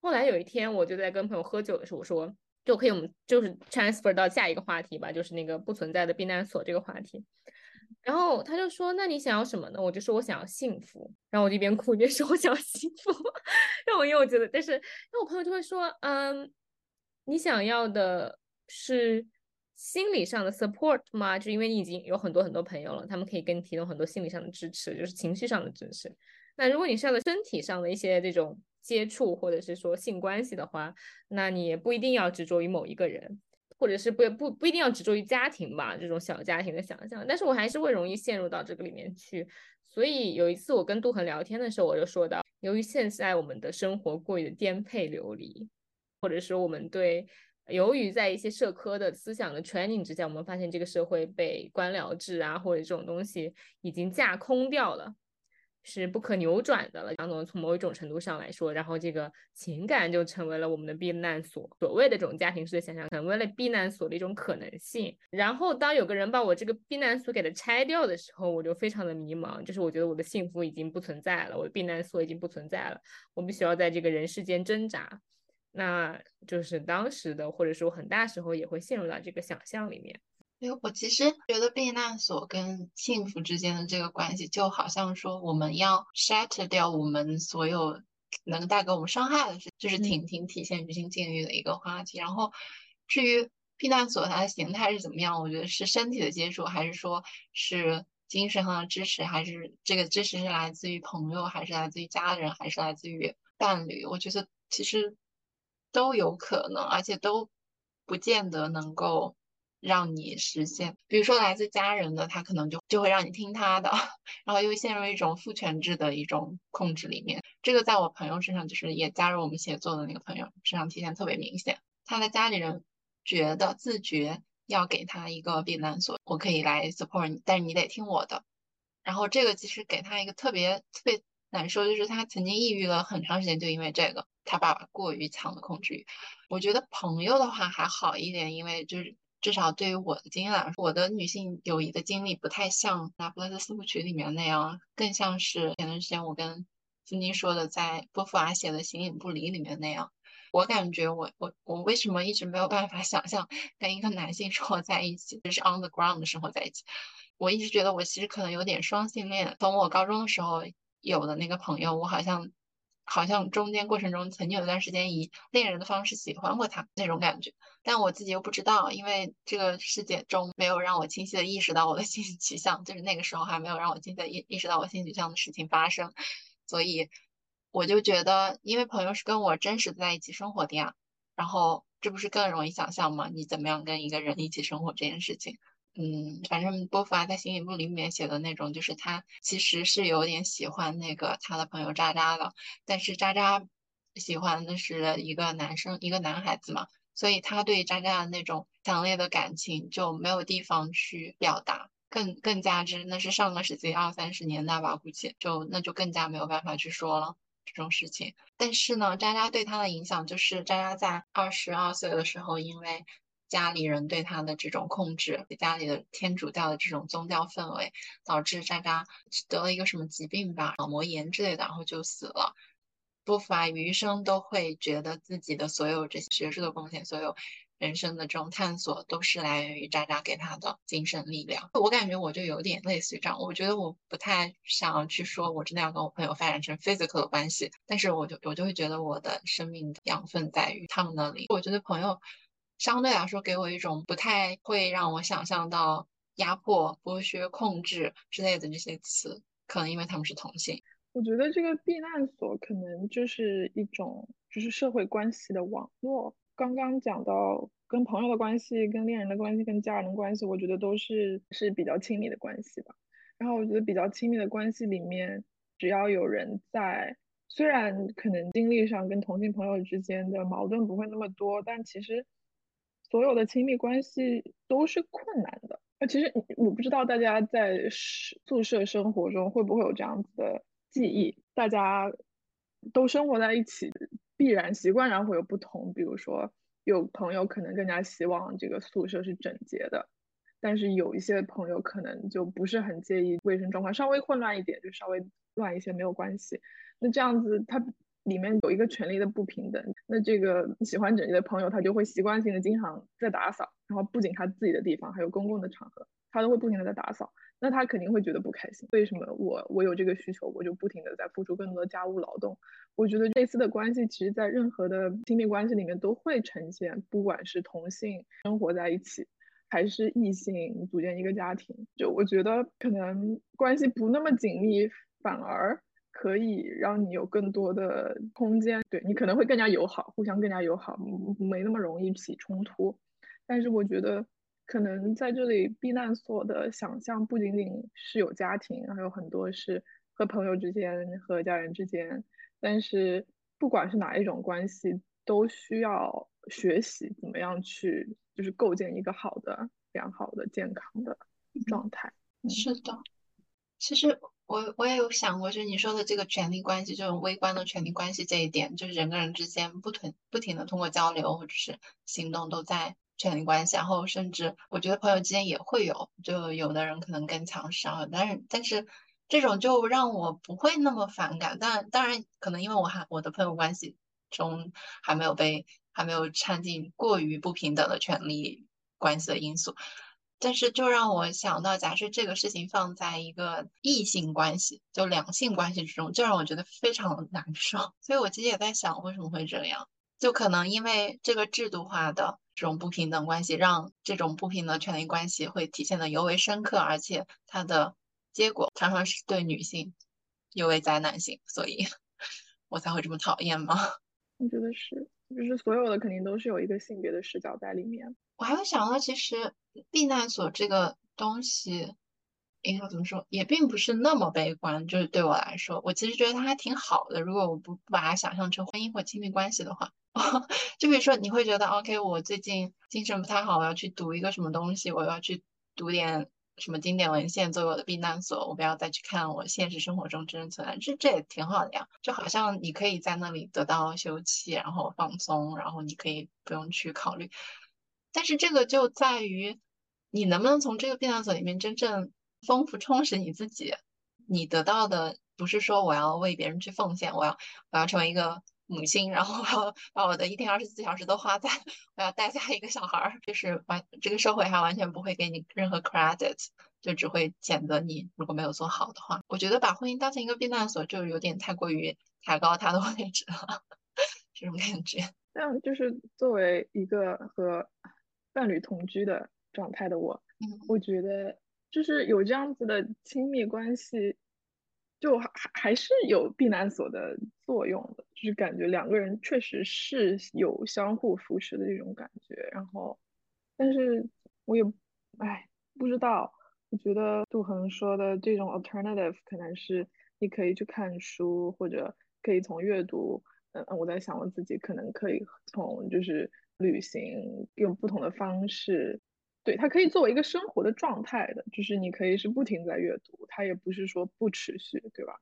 后来有一天，我就在跟朋友喝酒的时候，我说就可以我们就是 transfer 到下一个话题吧，就是那个不存在的避难所这个话题。然后他就说，那你想要什么呢？我就说我想要幸福。然后我一边哭一边说我想要幸福。让我因为我觉得，但是那我朋友就会说，嗯，你想要的是。心理上的 support 吗？就因为你已经有很多很多朋友了，他们可以给你提供很多心理上的支持，就是情绪上的支持。那如果你是要的身体上的一些这种接触，或者是说性关系的话，那你也不一定要执着于某一个人，或者是不不不一定要执着于家庭吧，这种小家庭的想象。但是我还是会容易陷入到这个里面去。所以有一次我跟杜恒聊天的时候，我就说到，由于现在我们的生活过于的颠沛流离，或者是我们对。由于在一些社科的思想的 training 之下，我们发现这个社会被官僚制啊，或者这种东西已经架空掉了，是不可扭转的了。然后从某一种程度上来说，然后这个情感就成为了我们的避难所。所谓的这种家庭式的想象，成为了避难所的一种可能性。然后当有个人把我这个避难所给它拆掉的时候，我就非常的迷茫，就是我觉得我的幸福已经不存在了，我的避难所已经不存在了，我必须要在这个人世间挣扎。那就是当时的，或者说很大时候也会陷入到这个想象里面。
因为我其实觉得避难所跟幸福之间的这个关系，就好像说我们要 shatter 掉我们所有能带给我们伤害的事，就是挺挺体现女性境遇的一个话题。然后至于避难所它的形态是怎么样，我觉得是身体的接触，还是说是精神上的支持，还是这个支持是来自于朋友，还是来自于家人，还是来自于伴侣？我觉得其实。都有可能，而且都不见得能够让你实现比如说来自家人的，他可能就就会让你听他的，然后又陷入一种父权制的一种控制里面。这个在我朋友身上，就是也加入我们写作的那个朋友身上体现特别明显。他的家里人觉得自觉要给他一个避难所，我可以来 support 你，但是你得听我的。然后这个其实给他一个特别特别难受，就是他曾经抑郁了很长时间，就因为这个他爸爸过于强的控制欲。我觉得朋友的话还好一点，因为就是至少对于我的经验来说，我的女性友谊的经历不太像《那不勒斯四部曲》里面那样，更像是前段时间我跟晶晶说的，在波伏娃写的《形影不离》里面那样。我感觉我我我为什么一直没有办法想象跟一个男性生活在一起，就是 on the ground 生活在一起？我一直觉得我其实可能有点双性恋。从我高中的时候有的那个朋友，我好像好像中间过程中曾经有一段时间以恋人的方式喜欢过他那种感觉，但我自己又不知道，因为这个世界中没有让我清晰的意识到我的性取向，就是那个时候还没有让我清晰的意意识到我性取向的事情发生，所以我就觉得，因为朋友是跟我真实在一起生活的呀，然后这不是更容易想象吗？你怎么样跟一个人一起生活这件事情？嗯，反正波伏娃在《形影不离》里面写的那种，就是他其实是有点喜欢那个他的朋友渣渣的，但是渣渣喜欢的是一个男生，一个男孩子嘛，所以他对渣渣的那种强烈的感情就没有地方去表达，更更加之那是上个世纪二三十年代吧，估计就那就更加没有办法去说了这种事情。但是呢，渣渣对他的影响就是渣渣在二十二岁的时候，因为家里人对他的这种控制，家里的天主教的这种宗教氛围，导致渣渣得了一个什么疾病吧，脑膜炎之类的，然后就死了。波伏娃余生都会觉得自己的所有这些学术的贡献，所有人生的这种探索，都是来源于渣渣给他的精神力量。我感觉我就有点类似于这样，我觉得我不太想要去说我真的要跟我朋友发展成 physical 的关系，但是我就我就会觉得我的生命养分在于他们那里。我觉得朋友。相对来说，给我一种不太会让我想象到压迫、剥削、控制之类的这些词，可能因为他们是同性。
我觉得这个避难所可能就是一种，就是社会关系的网络。刚刚讲到跟朋友的关系、跟恋人的关系、跟家人的关系，我觉得都是是比较亲密的关系吧。然后我觉得比较亲密的关系里面，只要有人在，虽然可能经历上跟同性朋友之间的矛盾不会那么多，但其实。所有的亲密关系都是困难的。那其实我不知道大家在宿舍生活中会不会有这样子的记忆。大家都生活在一起，必然习惯上会有不同。比如说，有朋友可能更加希望这个宿舍是整洁的，但是有一些朋友可能就不是很介意卫生状况稍微混乱一点，就稍微乱一些没有关系。那这样子他。里面有一个权利的不平等，那这个喜欢整洁的朋友，他就会习惯性的经常在打扫，然后不仅他自己的地方，还有公共的场合，他都会不停的在打扫，那他肯定会觉得不开心。为什么我我有这个需求，我就不停的在付出更多的家务劳动？我觉得类似的关系，其实在任何的亲密关系里面都会呈现，不管是同性生活在一起，还是异性组建一个家庭，就我觉得可能关系不那么紧密，反而。可以让你有更多的空间，对你可能会更加友好，互相更加友好，没那么容易起冲突。但是我觉得，可能在这里避难所的想象不仅仅是有家庭，还有很多是和朋友之间、和家人之间。但是不管是哪一种关系，都需要学习怎么样去，就是构建一个好的、良好的、健康的状态。
是的，其实。我我也有想过，就是你说的这个权力关系，这种微观的权力关系这一点，就是人跟人之间不停不停的通过交流或者是行动都在权力关系，然后甚至我觉得朋友之间也会有，就有的人可能更强势，但是但是这种就让我不会那么反感，但当然可能因为我还我的朋友关系中还没有被还没有掺进过于不平等的权利关系的因素。但是就让我想到，假设这个事情放在一个异性关系，就两性关系之中，就让我觉得非常难受。所以我其实也在想，为什么会这样？就可能因为这个制度化的这种不平等关系，让这种不平等权利关系会体现的尤为深刻，而且它的结果常常是对女性尤为灾难性，所以 我才会这么讨厌吗？
我觉得是。就是所有的肯定都是有一个性别的视角在里面。
我还会想到，其实避难所这个东西，应该怎么说，也并不是那么悲观。就是对我来说，我其实觉得它还挺好的。如果我不不把它想象成婚姻或亲密关系的话，就比如说你会觉得，OK，我最近精神不太好，我要去读一个什么东西，我要去读点。什么经典文献作为我的避难所，我不要再去看我现实生活中真正存在，这这也挺好的呀。就好像你可以在那里得到休憩，然后放松，然后你可以不用去考虑。但是这个就在于你能不能从这个避难所里面真正丰富充实你自己。你得到的不是说我要为别人去奉献，我要我要成为一个。母亲，然后我要把我的一天二十四小时都花在我要带下一个小孩儿，就是完这个社会还完全不会给你任何 credit，就只会谴责你如果没有做好的话。我觉得把婚姻当成一个避难所，就有点太过于抬高它的 位置了，这种感觉。
但就是作为一个和伴侣同居的状态的我，我觉得就是有这样子的亲密关系。就还还是有避难所的作用的，就是感觉两个人确实是有相互扶持的这种感觉。然后，但是我也，哎，不知道。我觉得杜恒说的这种 alternative 可能是你可以去看书，或者可以从阅读。嗯，我在想我自己可能可以从就是旅行，用不同的方式。对，它可以作为一个生活的状态的，就是你可以是不停在阅读，它也不是说不持续，对吧？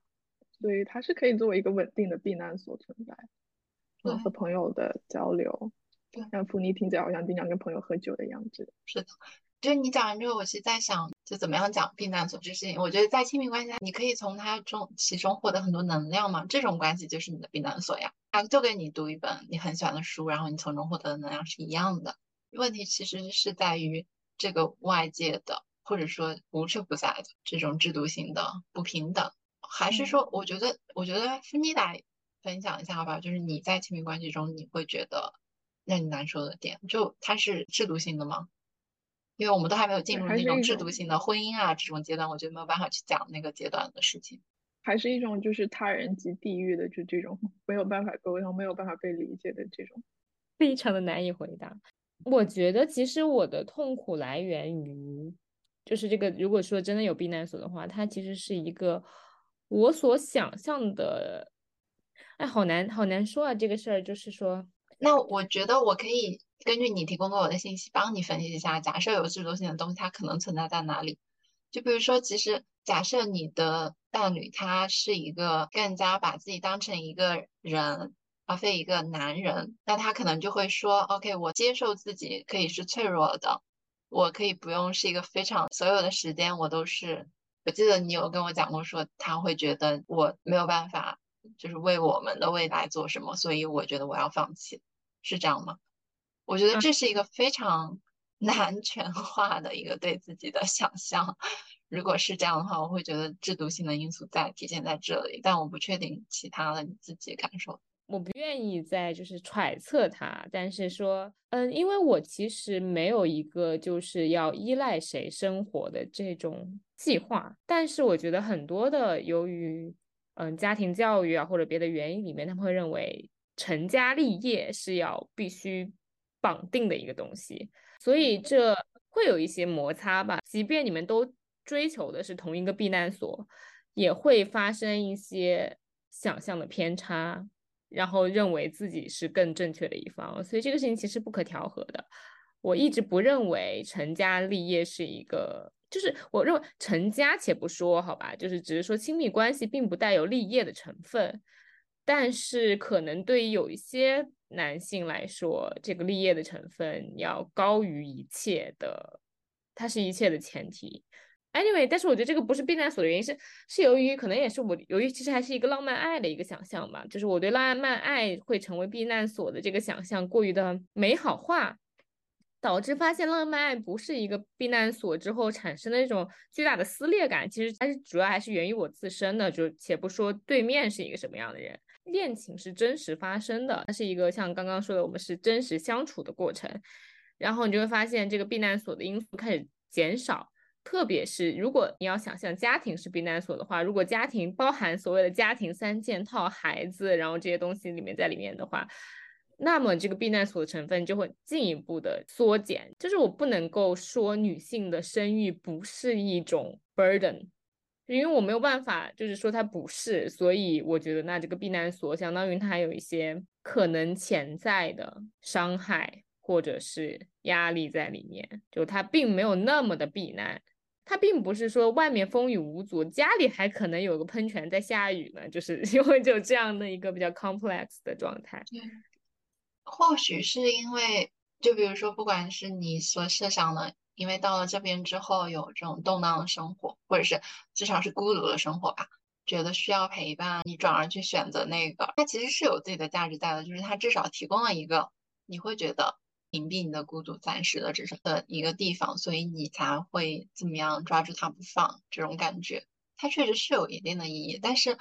所以它是可以作为一个稳定的避难所存在。
对，
和朋友的交流。
对，
让福妮听起来好像经常跟朋友喝酒的样子。
是的，就你讲完之后，我其实在想，就怎么样讲避难所这事情。我觉得在亲密关系下，你可以从它中其中获得很多能量嘛，这种关系就是你的避难所呀。啊，就跟你读一本你很喜欢的书，然后你从中获得的能量是一样的。问题其实是在于。这个外界的，或者说无处不在的这种制度性的不平等，还是说，我觉得，我觉得芬妮来分享一下吧，就是你在亲密关系中，你会觉得让你难受的点，就它是制度性的吗？因为我们都还没有进入那种制度性的婚姻啊这种阶段，我觉得没有办法去讲那个阶段的事情。
还是一种就是他人及地狱的，就这种没有办法沟通、没有办法被理解的这种，
非常的难以回答。我觉得其实我的痛苦来源于，就是这个。如果说真的有避难所的话，它其实是一个我所想象的。哎，好难，好难说啊！这个事儿就是说，
那我觉得我可以根据你提供给我的信息，帮你分析一下。假设有制度性的东西，它可能存在在哪里？就比如说，其实假设你的伴侣他是一个更加把自己当成一个人。而非一个男人，那他可能就会说：“OK，我接受自己可以是脆弱的，我可以不用是一个非常所有的时间我都是。”我记得你有跟我讲过，说他会觉得我没有办法，就是为我们的未来做什么，所以我觉得我要放弃，是这样吗？我觉得这是一个非常 男权化的一个对自己的想象。如果是这样的话，我会觉得制度性的因素在体现在这里，但我不确定其他的你自己感受。
我不愿意再就是揣测他，但是说，嗯，因为我其实没有一个就是要依赖谁生活的这种计划，但是我觉得很多的由于，嗯，家庭教育啊或者别的原因里面，他们会认为成家立业是要必须绑定的一个东西，所以这会有一些摩擦吧。即便你们都追求的是同一个避难所，也会发生一些想象的偏差。然后认为自己是更正确的一方，所以这个事情其实不可调和的。我一直不认为成家立业是一个，就是我认为成家且不说，好吧，就是只是说亲密关系并不带有立业的成分，但是可能对于有一些男性来说，这个立业的成分要高于一切的，它是一切的前提。Anyway，但是我觉得这个不是避难所的原因，是是由于可能也是我由于其实还是一个浪漫爱的一个想象吧，就是我对浪漫爱会成为避难所的这个想象过于的美好化，导致发现浪漫爱不是一个避难所之后产生的那种巨大的撕裂感，其实它是主要还是源于我自身的，就且不说对面是一个什么样的人，恋情是真实发生的，它是一个像刚刚说的我们是真实相处的过程，然后你就会发现这个避难所的因素开始减少。特别是如果你要想象家庭是避难所的话，如果家庭包含所谓的家庭三件套、孩子，然后这些东西里面在里面的话，那么这个避难所的成分就会进一步的缩减。就是我不能够说女性的生育不是一种 burden，因为我没有办法就是说它不是，所以我觉得那这个避难所相当于它有一些可能潜在的伤害或者是压力在里面，就它并没有那么的避难。它并不是说外面风雨无阻，家里还可能有个喷泉在下雨呢，就是 因为就这样的一个比较 complex 的状态。
对，或许是因为，就比如说，不管是你所设想的，因为到了这边之后有这种动荡的生活，或者是至少是孤独的生活吧，觉得需要陪伴，你转而去选择那个，它其实是有自己的价值在的，就是它至少提供了一个你会觉得。屏蔽你的孤独，暂时的这种的一个地方，所以你才会怎么样抓住它不放，这种感觉，它确实是有一定的意义。但是，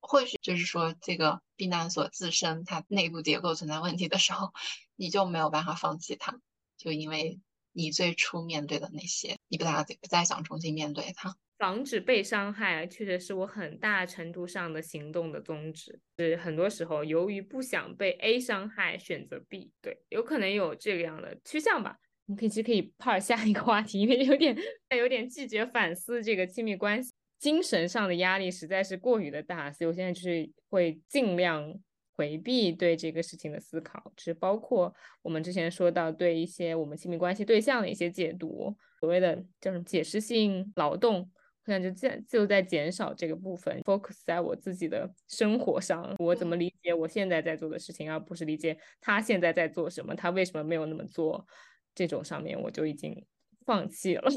或许就是说，这个避难所自身它内部结构存在问题的时候，你就没有办法放弃它，就因为你最初面对的那些，你不再不再想重新面对它。
防止被伤害，确实是我很大程度上的行动的宗旨。是很多时候，由于不想被 A 伤害，选择 B。对，有可能有这个样的趋向吧。我们可以其实可以 part 下一个话题，因为有点有点拒绝反思这个亲密关系，精神上的压力实在是过于的大，所以我现在就是会尽量回避对这个事情的思考，只包括我们之前说到对一些我们亲密关系对象的一些解读，所谓的叫什么解释性劳动。现在就在就在减少这个部分，focus 在我自己的生活上，我怎么理解我现在在做的事情，而不是理解他现在在做什么，他为什么没有那么做，这种上面我就已经放弃了。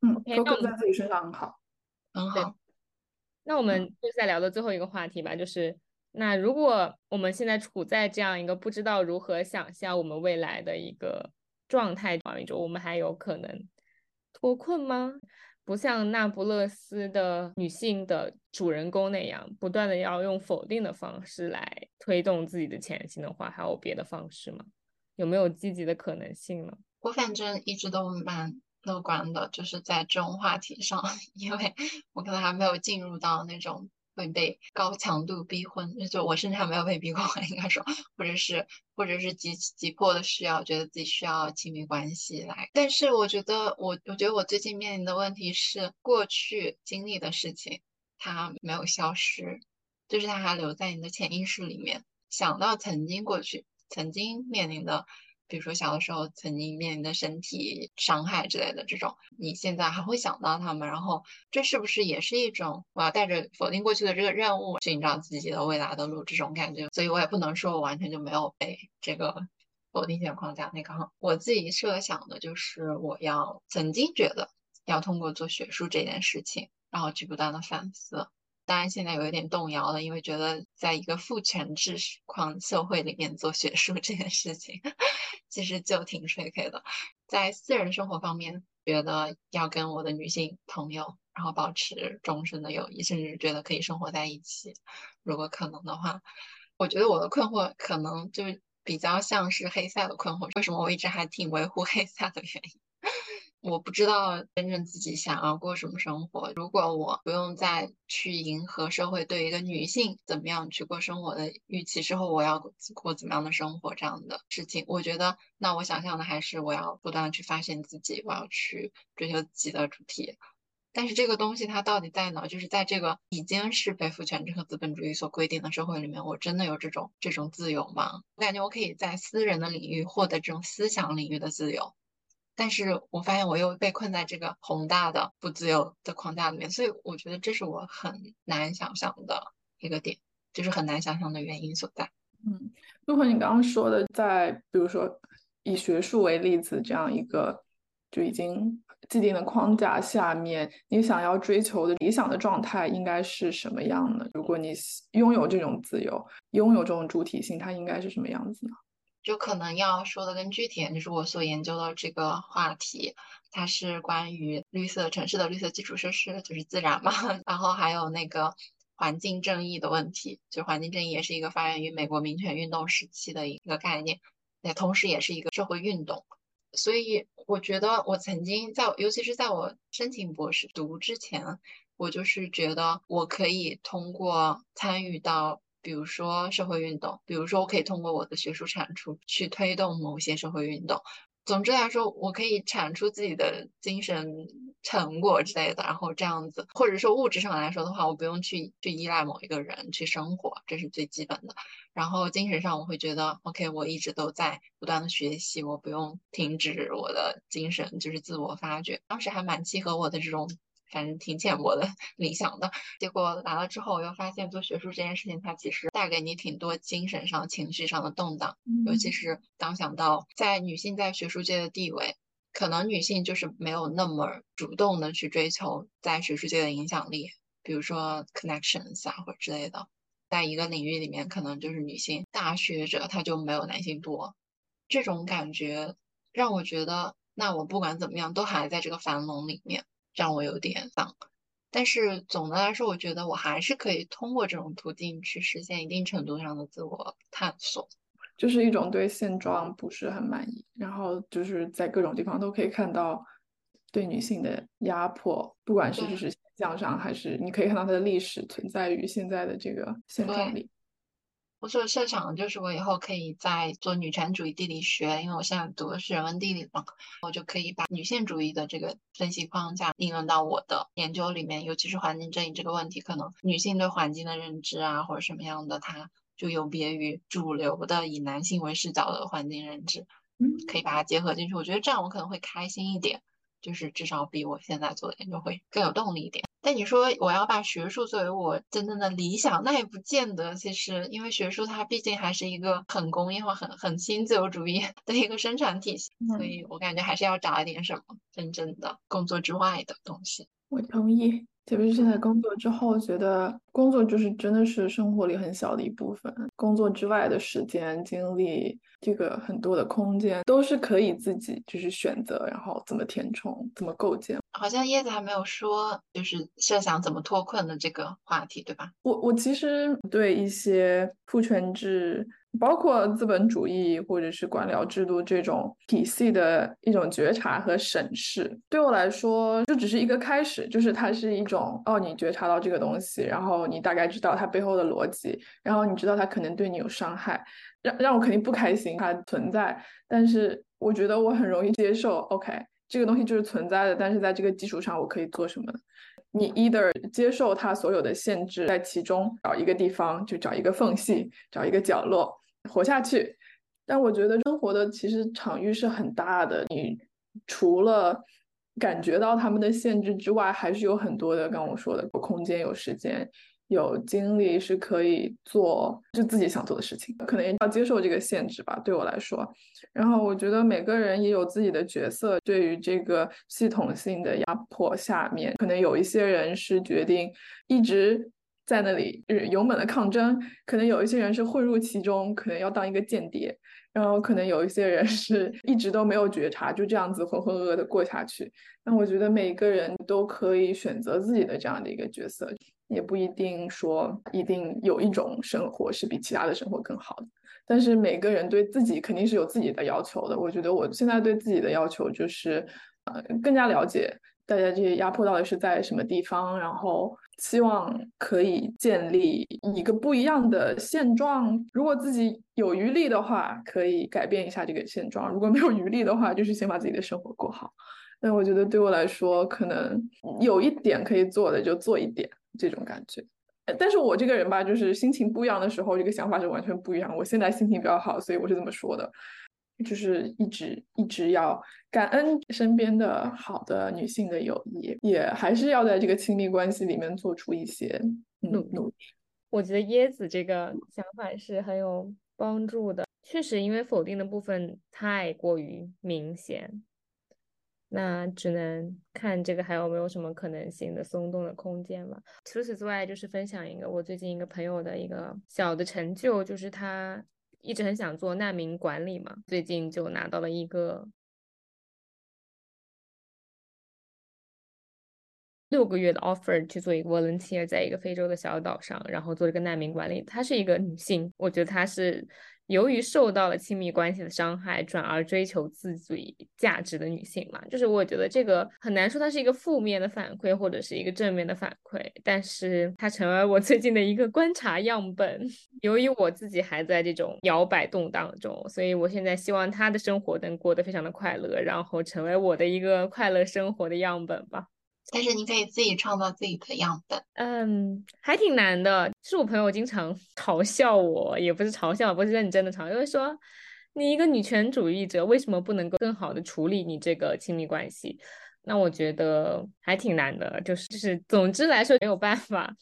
嗯，focus 在自己身上很好，
很好。
那我们就再聊的最后一个话题吧，就是那如果我们现在处在这样一个不知道如何想象我们未来的一个状态当中，我们还有可能脱困吗？不像那不勒斯的女性的主人公那样，不断的要用否定的方式来推动自己的前行的话，还有别的方式吗？有没有积极的可能性呢？
我反正一直都蛮乐观的，就是在这种话题上，因为我可能还没有进入到那种。会被高强度逼婚，那就我甚至还没有被逼过婚，应该说，或者是或者是急急迫的需要，觉得自己需要亲密关系来。但是我觉得我我觉得我最近面临的问题是，过去经历的事情它没有消失，就是它还留在你的潜意识里面。想到曾经过去曾经面临的。比如说小的时候曾经面临的身体伤害之类的这种，你现在还会想到他们，然后这是不是也是一种我要带着否定过去的这个任务寻找自己的未来的路这种感觉？所以我也不能说我完全就没有被这个否定性框架那个。我自己设想的就是我要曾经觉得要通过做学术这件事情，然后去不断的反思。当然，现在有一点动摇了，因为觉得在一个父权制框社会里面做学术这件事情，其实就挺水 K 的。在私人生活方面，觉得要跟我的女性朋友，然后保持终身的友谊，甚至觉得可以生活在一起，如果可能的话。我觉得我的困惑可能就比较像是黑塞的困惑，为什么我一直还挺维护黑塞的原因。我不知道真正自己想要过什么生活。如果我不用再去迎合社会对一个女性怎么样去过生活的预期之后，我要过怎么样的生活这样的事情，我觉得那我想象的还是我要不断去发现自己，我要去追求自己的主题。但是这个东西它到底在哪？就是在这个已经是被父权制和资本主义所规定的社会里面，我真的有这种这种自由吗？我感觉我可以在私人的领域获得这种思想领域的自由。但是我发现我又被困在这个宏大的不自由的框架里面，所以我觉得这是我很难想象的一个点，就是很难想象的原因所在。
嗯，陆鹏，你刚刚说的，在比如说以学术为例子这样一个就已经既定的框架下面，你想要追求的理想的状态应该是什么样的？如果你拥有这种自由，拥有这种主体性，它应该是什么样子呢？
就可能要说的更具体，就是我所研究的这个话题，它是关于绿色城市的绿色基础设施，就是自然嘛，然后还有那个环境正义的问题，就环境正义也是一个发源于美国民权运动时期的一个概念，也同时也是一个社会运动。所以我觉得我曾经在，尤其是在我申请博士读之前，我就是觉得我可以通过参与到。比如说社会运动，比如说我可以通过我的学术产出去推动某些社会运动。总之来说，我可以产出自己的精神成果之类的，然后这样子，或者说物质上来说的话，我不用去去依赖某一个人去生活，这是最基本的。然后精神上，我会觉得，OK，我一直都在不断的学习，我不用停止我的精神，就是自我发掘。当时还蛮契合我的这种。反正挺浅薄的理想的，结果来了之后，我又发现做学术这件事情，它其实带给你挺多精神上、情绪上的动荡。尤其是当想到在女性在学术界的地位，可能女性就是没有那么主动的去追求在学术界的影响力，比如说 connections 啊或者之类的，在一个领域里面，可能就是女性大学者她就没有男性多。这种感觉让我觉得，那我不管怎么样，都还在这个樊笼里面。让我有点丧，但是总的来说，我觉得我还是可以通过这种途径去实现一定程度上的自我探索，
就是一种对现状不是很满意，然后就是在各种地方都可以看到对女性的压迫，不管是就是现象上，还是你可以看到它的历史存在于现在的这个现状里。
我所设想的就是我以后可以在做女权主义地理学，因为我现在读的是人文地理嘛，我就可以把女性主义的这个分析框架应用到我的研究里面，尤其是环境正义这个问题，可能女性对环境的认知啊，或者什么样的，它就有别于主流的以男性为视角的环境认知，可以把它结合进去。我觉得这样我可能会开心一点，就是至少比我现在做的研究会更有动力一点。但你说我要把学术作为我真正的理想，那也不见得。其实，因为学术它毕竟还是一个很工业化、很很新自由主义的一个生产体系，所以我感觉还是要找一点什么真正的工作之外的东西。
我同意。特别是现在工作之后，觉得工作就是真的是生活里很小的一部分。工作之外的时间、精力，这个很多的空间都是可以自己就是选择，然后怎么填充、怎么构建。
好像叶子还没有说，就是设想怎么脱困的这个话题，对吧？
我我其实对一些父权制。包括资本主义或者是官僚制度这种体系的一种觉察和审视，对我来说就只是一个开始，就是它是一种哦，你觉察到这个东西，然后你大概知道它背后的逻辑，然后你知道它可能对你有伤害，让让我肯定不开心它存在，但是我觉得我很容易接受，OK，这个东西就是存在的，但是在这个基础上我可以做什么？你 either 接受它所有的限制，在其中找一个地方，就找一个缝隙，找一个角落。活下去，但我觉得生活的其实场域是很大的。你除了感觉到他们的限制之外，还是有很多的，刚我说的，有空间、有时间、有精力，是可以做就自己想做的事情。可能要接受这个限制吧，对我来说。然后我觉得每个人也有自己的角色，对于这个系统性的压迫下面，可能有一些人是决定一直。在那里勇猛的抗争，可能有一些人是混入其中，可能要当一个间谍，然后可能有一些人是一直都没有觉察，就这样子浑浑噩噩的过下去。那我觉得每个人都可以选择自己的这样的一个角色，也不一定说一定有一种生活是比其他的生活更好的。但是每个人对自己肯定是有自己的要求的。我觉得我现在对自己的要求就是，呃，更加了解大家这些压迫到底是在什么地方，然后。希望可以建立一个不一样的现状。如果自己有余力的话，可以改变一下这个现状；如果没有余力的话，就是先把自己的生活过好。那我觉得对我来说，可能有一点可以做的就做一点，这种感觉。但是我这个人吧，就是心情不一样的时候，这个想法是完全不一样。我现在心情比较好，所以我是这么说的。就是一直一直要感恩身边的好的女性的友谊，也还是要在这个亲密关系里面做出一些努努力。
我觉得椰子这个想法是很有帮助的。确实，因为否定的部分太过于明显，那只能看这个还有没有什么可能性的松动的空间了。除此之外，就是分享一个我最近一个朋友的一个小的成就，就是他。一直很想做难民管理嘛，最近就拿到了一个。六个月的 offer 去做一个 volunteer，在一个非洲的小岛上，然后做一个难民管理。她是一个女性，我觉得她是。由于受到了亲密关系的伤害，转而追求自己价值的女性嘛，就是我觉得这个很难说它是一个负面的反馈或者是一个正面的反馈，但是它成为我最近的一个观察样本。由于我自己还在这种摇摆动荡中，所以我现在希望她的生活能过得非常的快乐，然后成为我的一个快乐生活的样本吧。
但是你可以自己创造自己的样本，
嗯，还挺难的。是我朋友经常 嘲笑我，也不是嘲笑，不是认真的嘲，就是说你一个女权主义者，为什么不能够更好的处理你这个亲密关系？那我觉得还挺难的，就是就是，总之来说没有办法，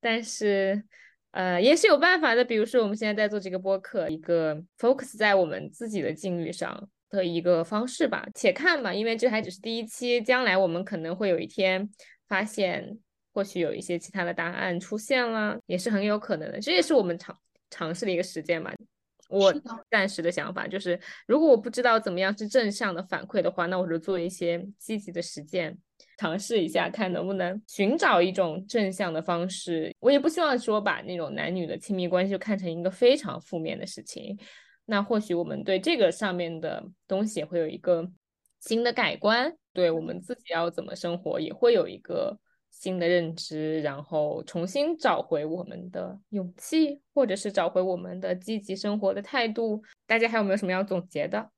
但是呃也是有办法的。比如说我们现在在做这个播客，一个 focus 在我们自己的境遇上。的一个方式吧，且看吧，因为这还只是第一期，将来我们可能会有一天发现，或许有一些其他的答案出现了，也是很有可能的。这也是我们尝尝试的一个实践吧。我暂时的想法就是，如果我不知道怎么样是正向的反馈的话，那我就做一些积极的实践，尝试一下，看能不能寻找一种正向的方式。我也不希望说把那种男女的亲密关系就看成一个非常负面的事情。那或许我们对这个上面的东西会有一个新的改观，对我们自己要怎么生活也会有一个新的认知，然后重新找回我们的勇气，或者是找回我们的积极生活的态度。大家还有没有什么要总结的？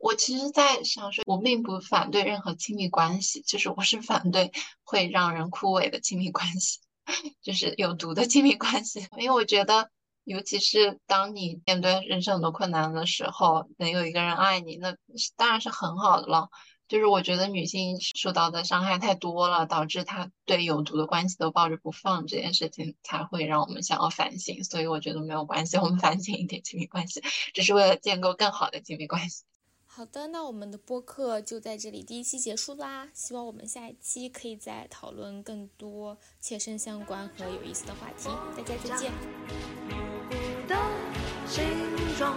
我其实，在想说，我并不反对任何亲密关系，就是我是反对会让人枯萎的亲密关系，就是有毒的亲密关系，因为我觉得。尤其是当你面对人生很多困难的时候，能有一个人爱你，那当然是很好的了。就是我觉得女性受到的伤害太多了，导致她对有毒的关系都抱着不放，这件事情才会让我们想要反省。所以我觉得没有关系，我们反省一点亲密关系，只是为了建构更好的亲密关系。
好的，那我们的播客就在这里第一期结束啦。希望我们下一期可以再讨论更多切身相关和有意思的话题。大家再见。的形状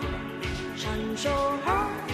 闪烁。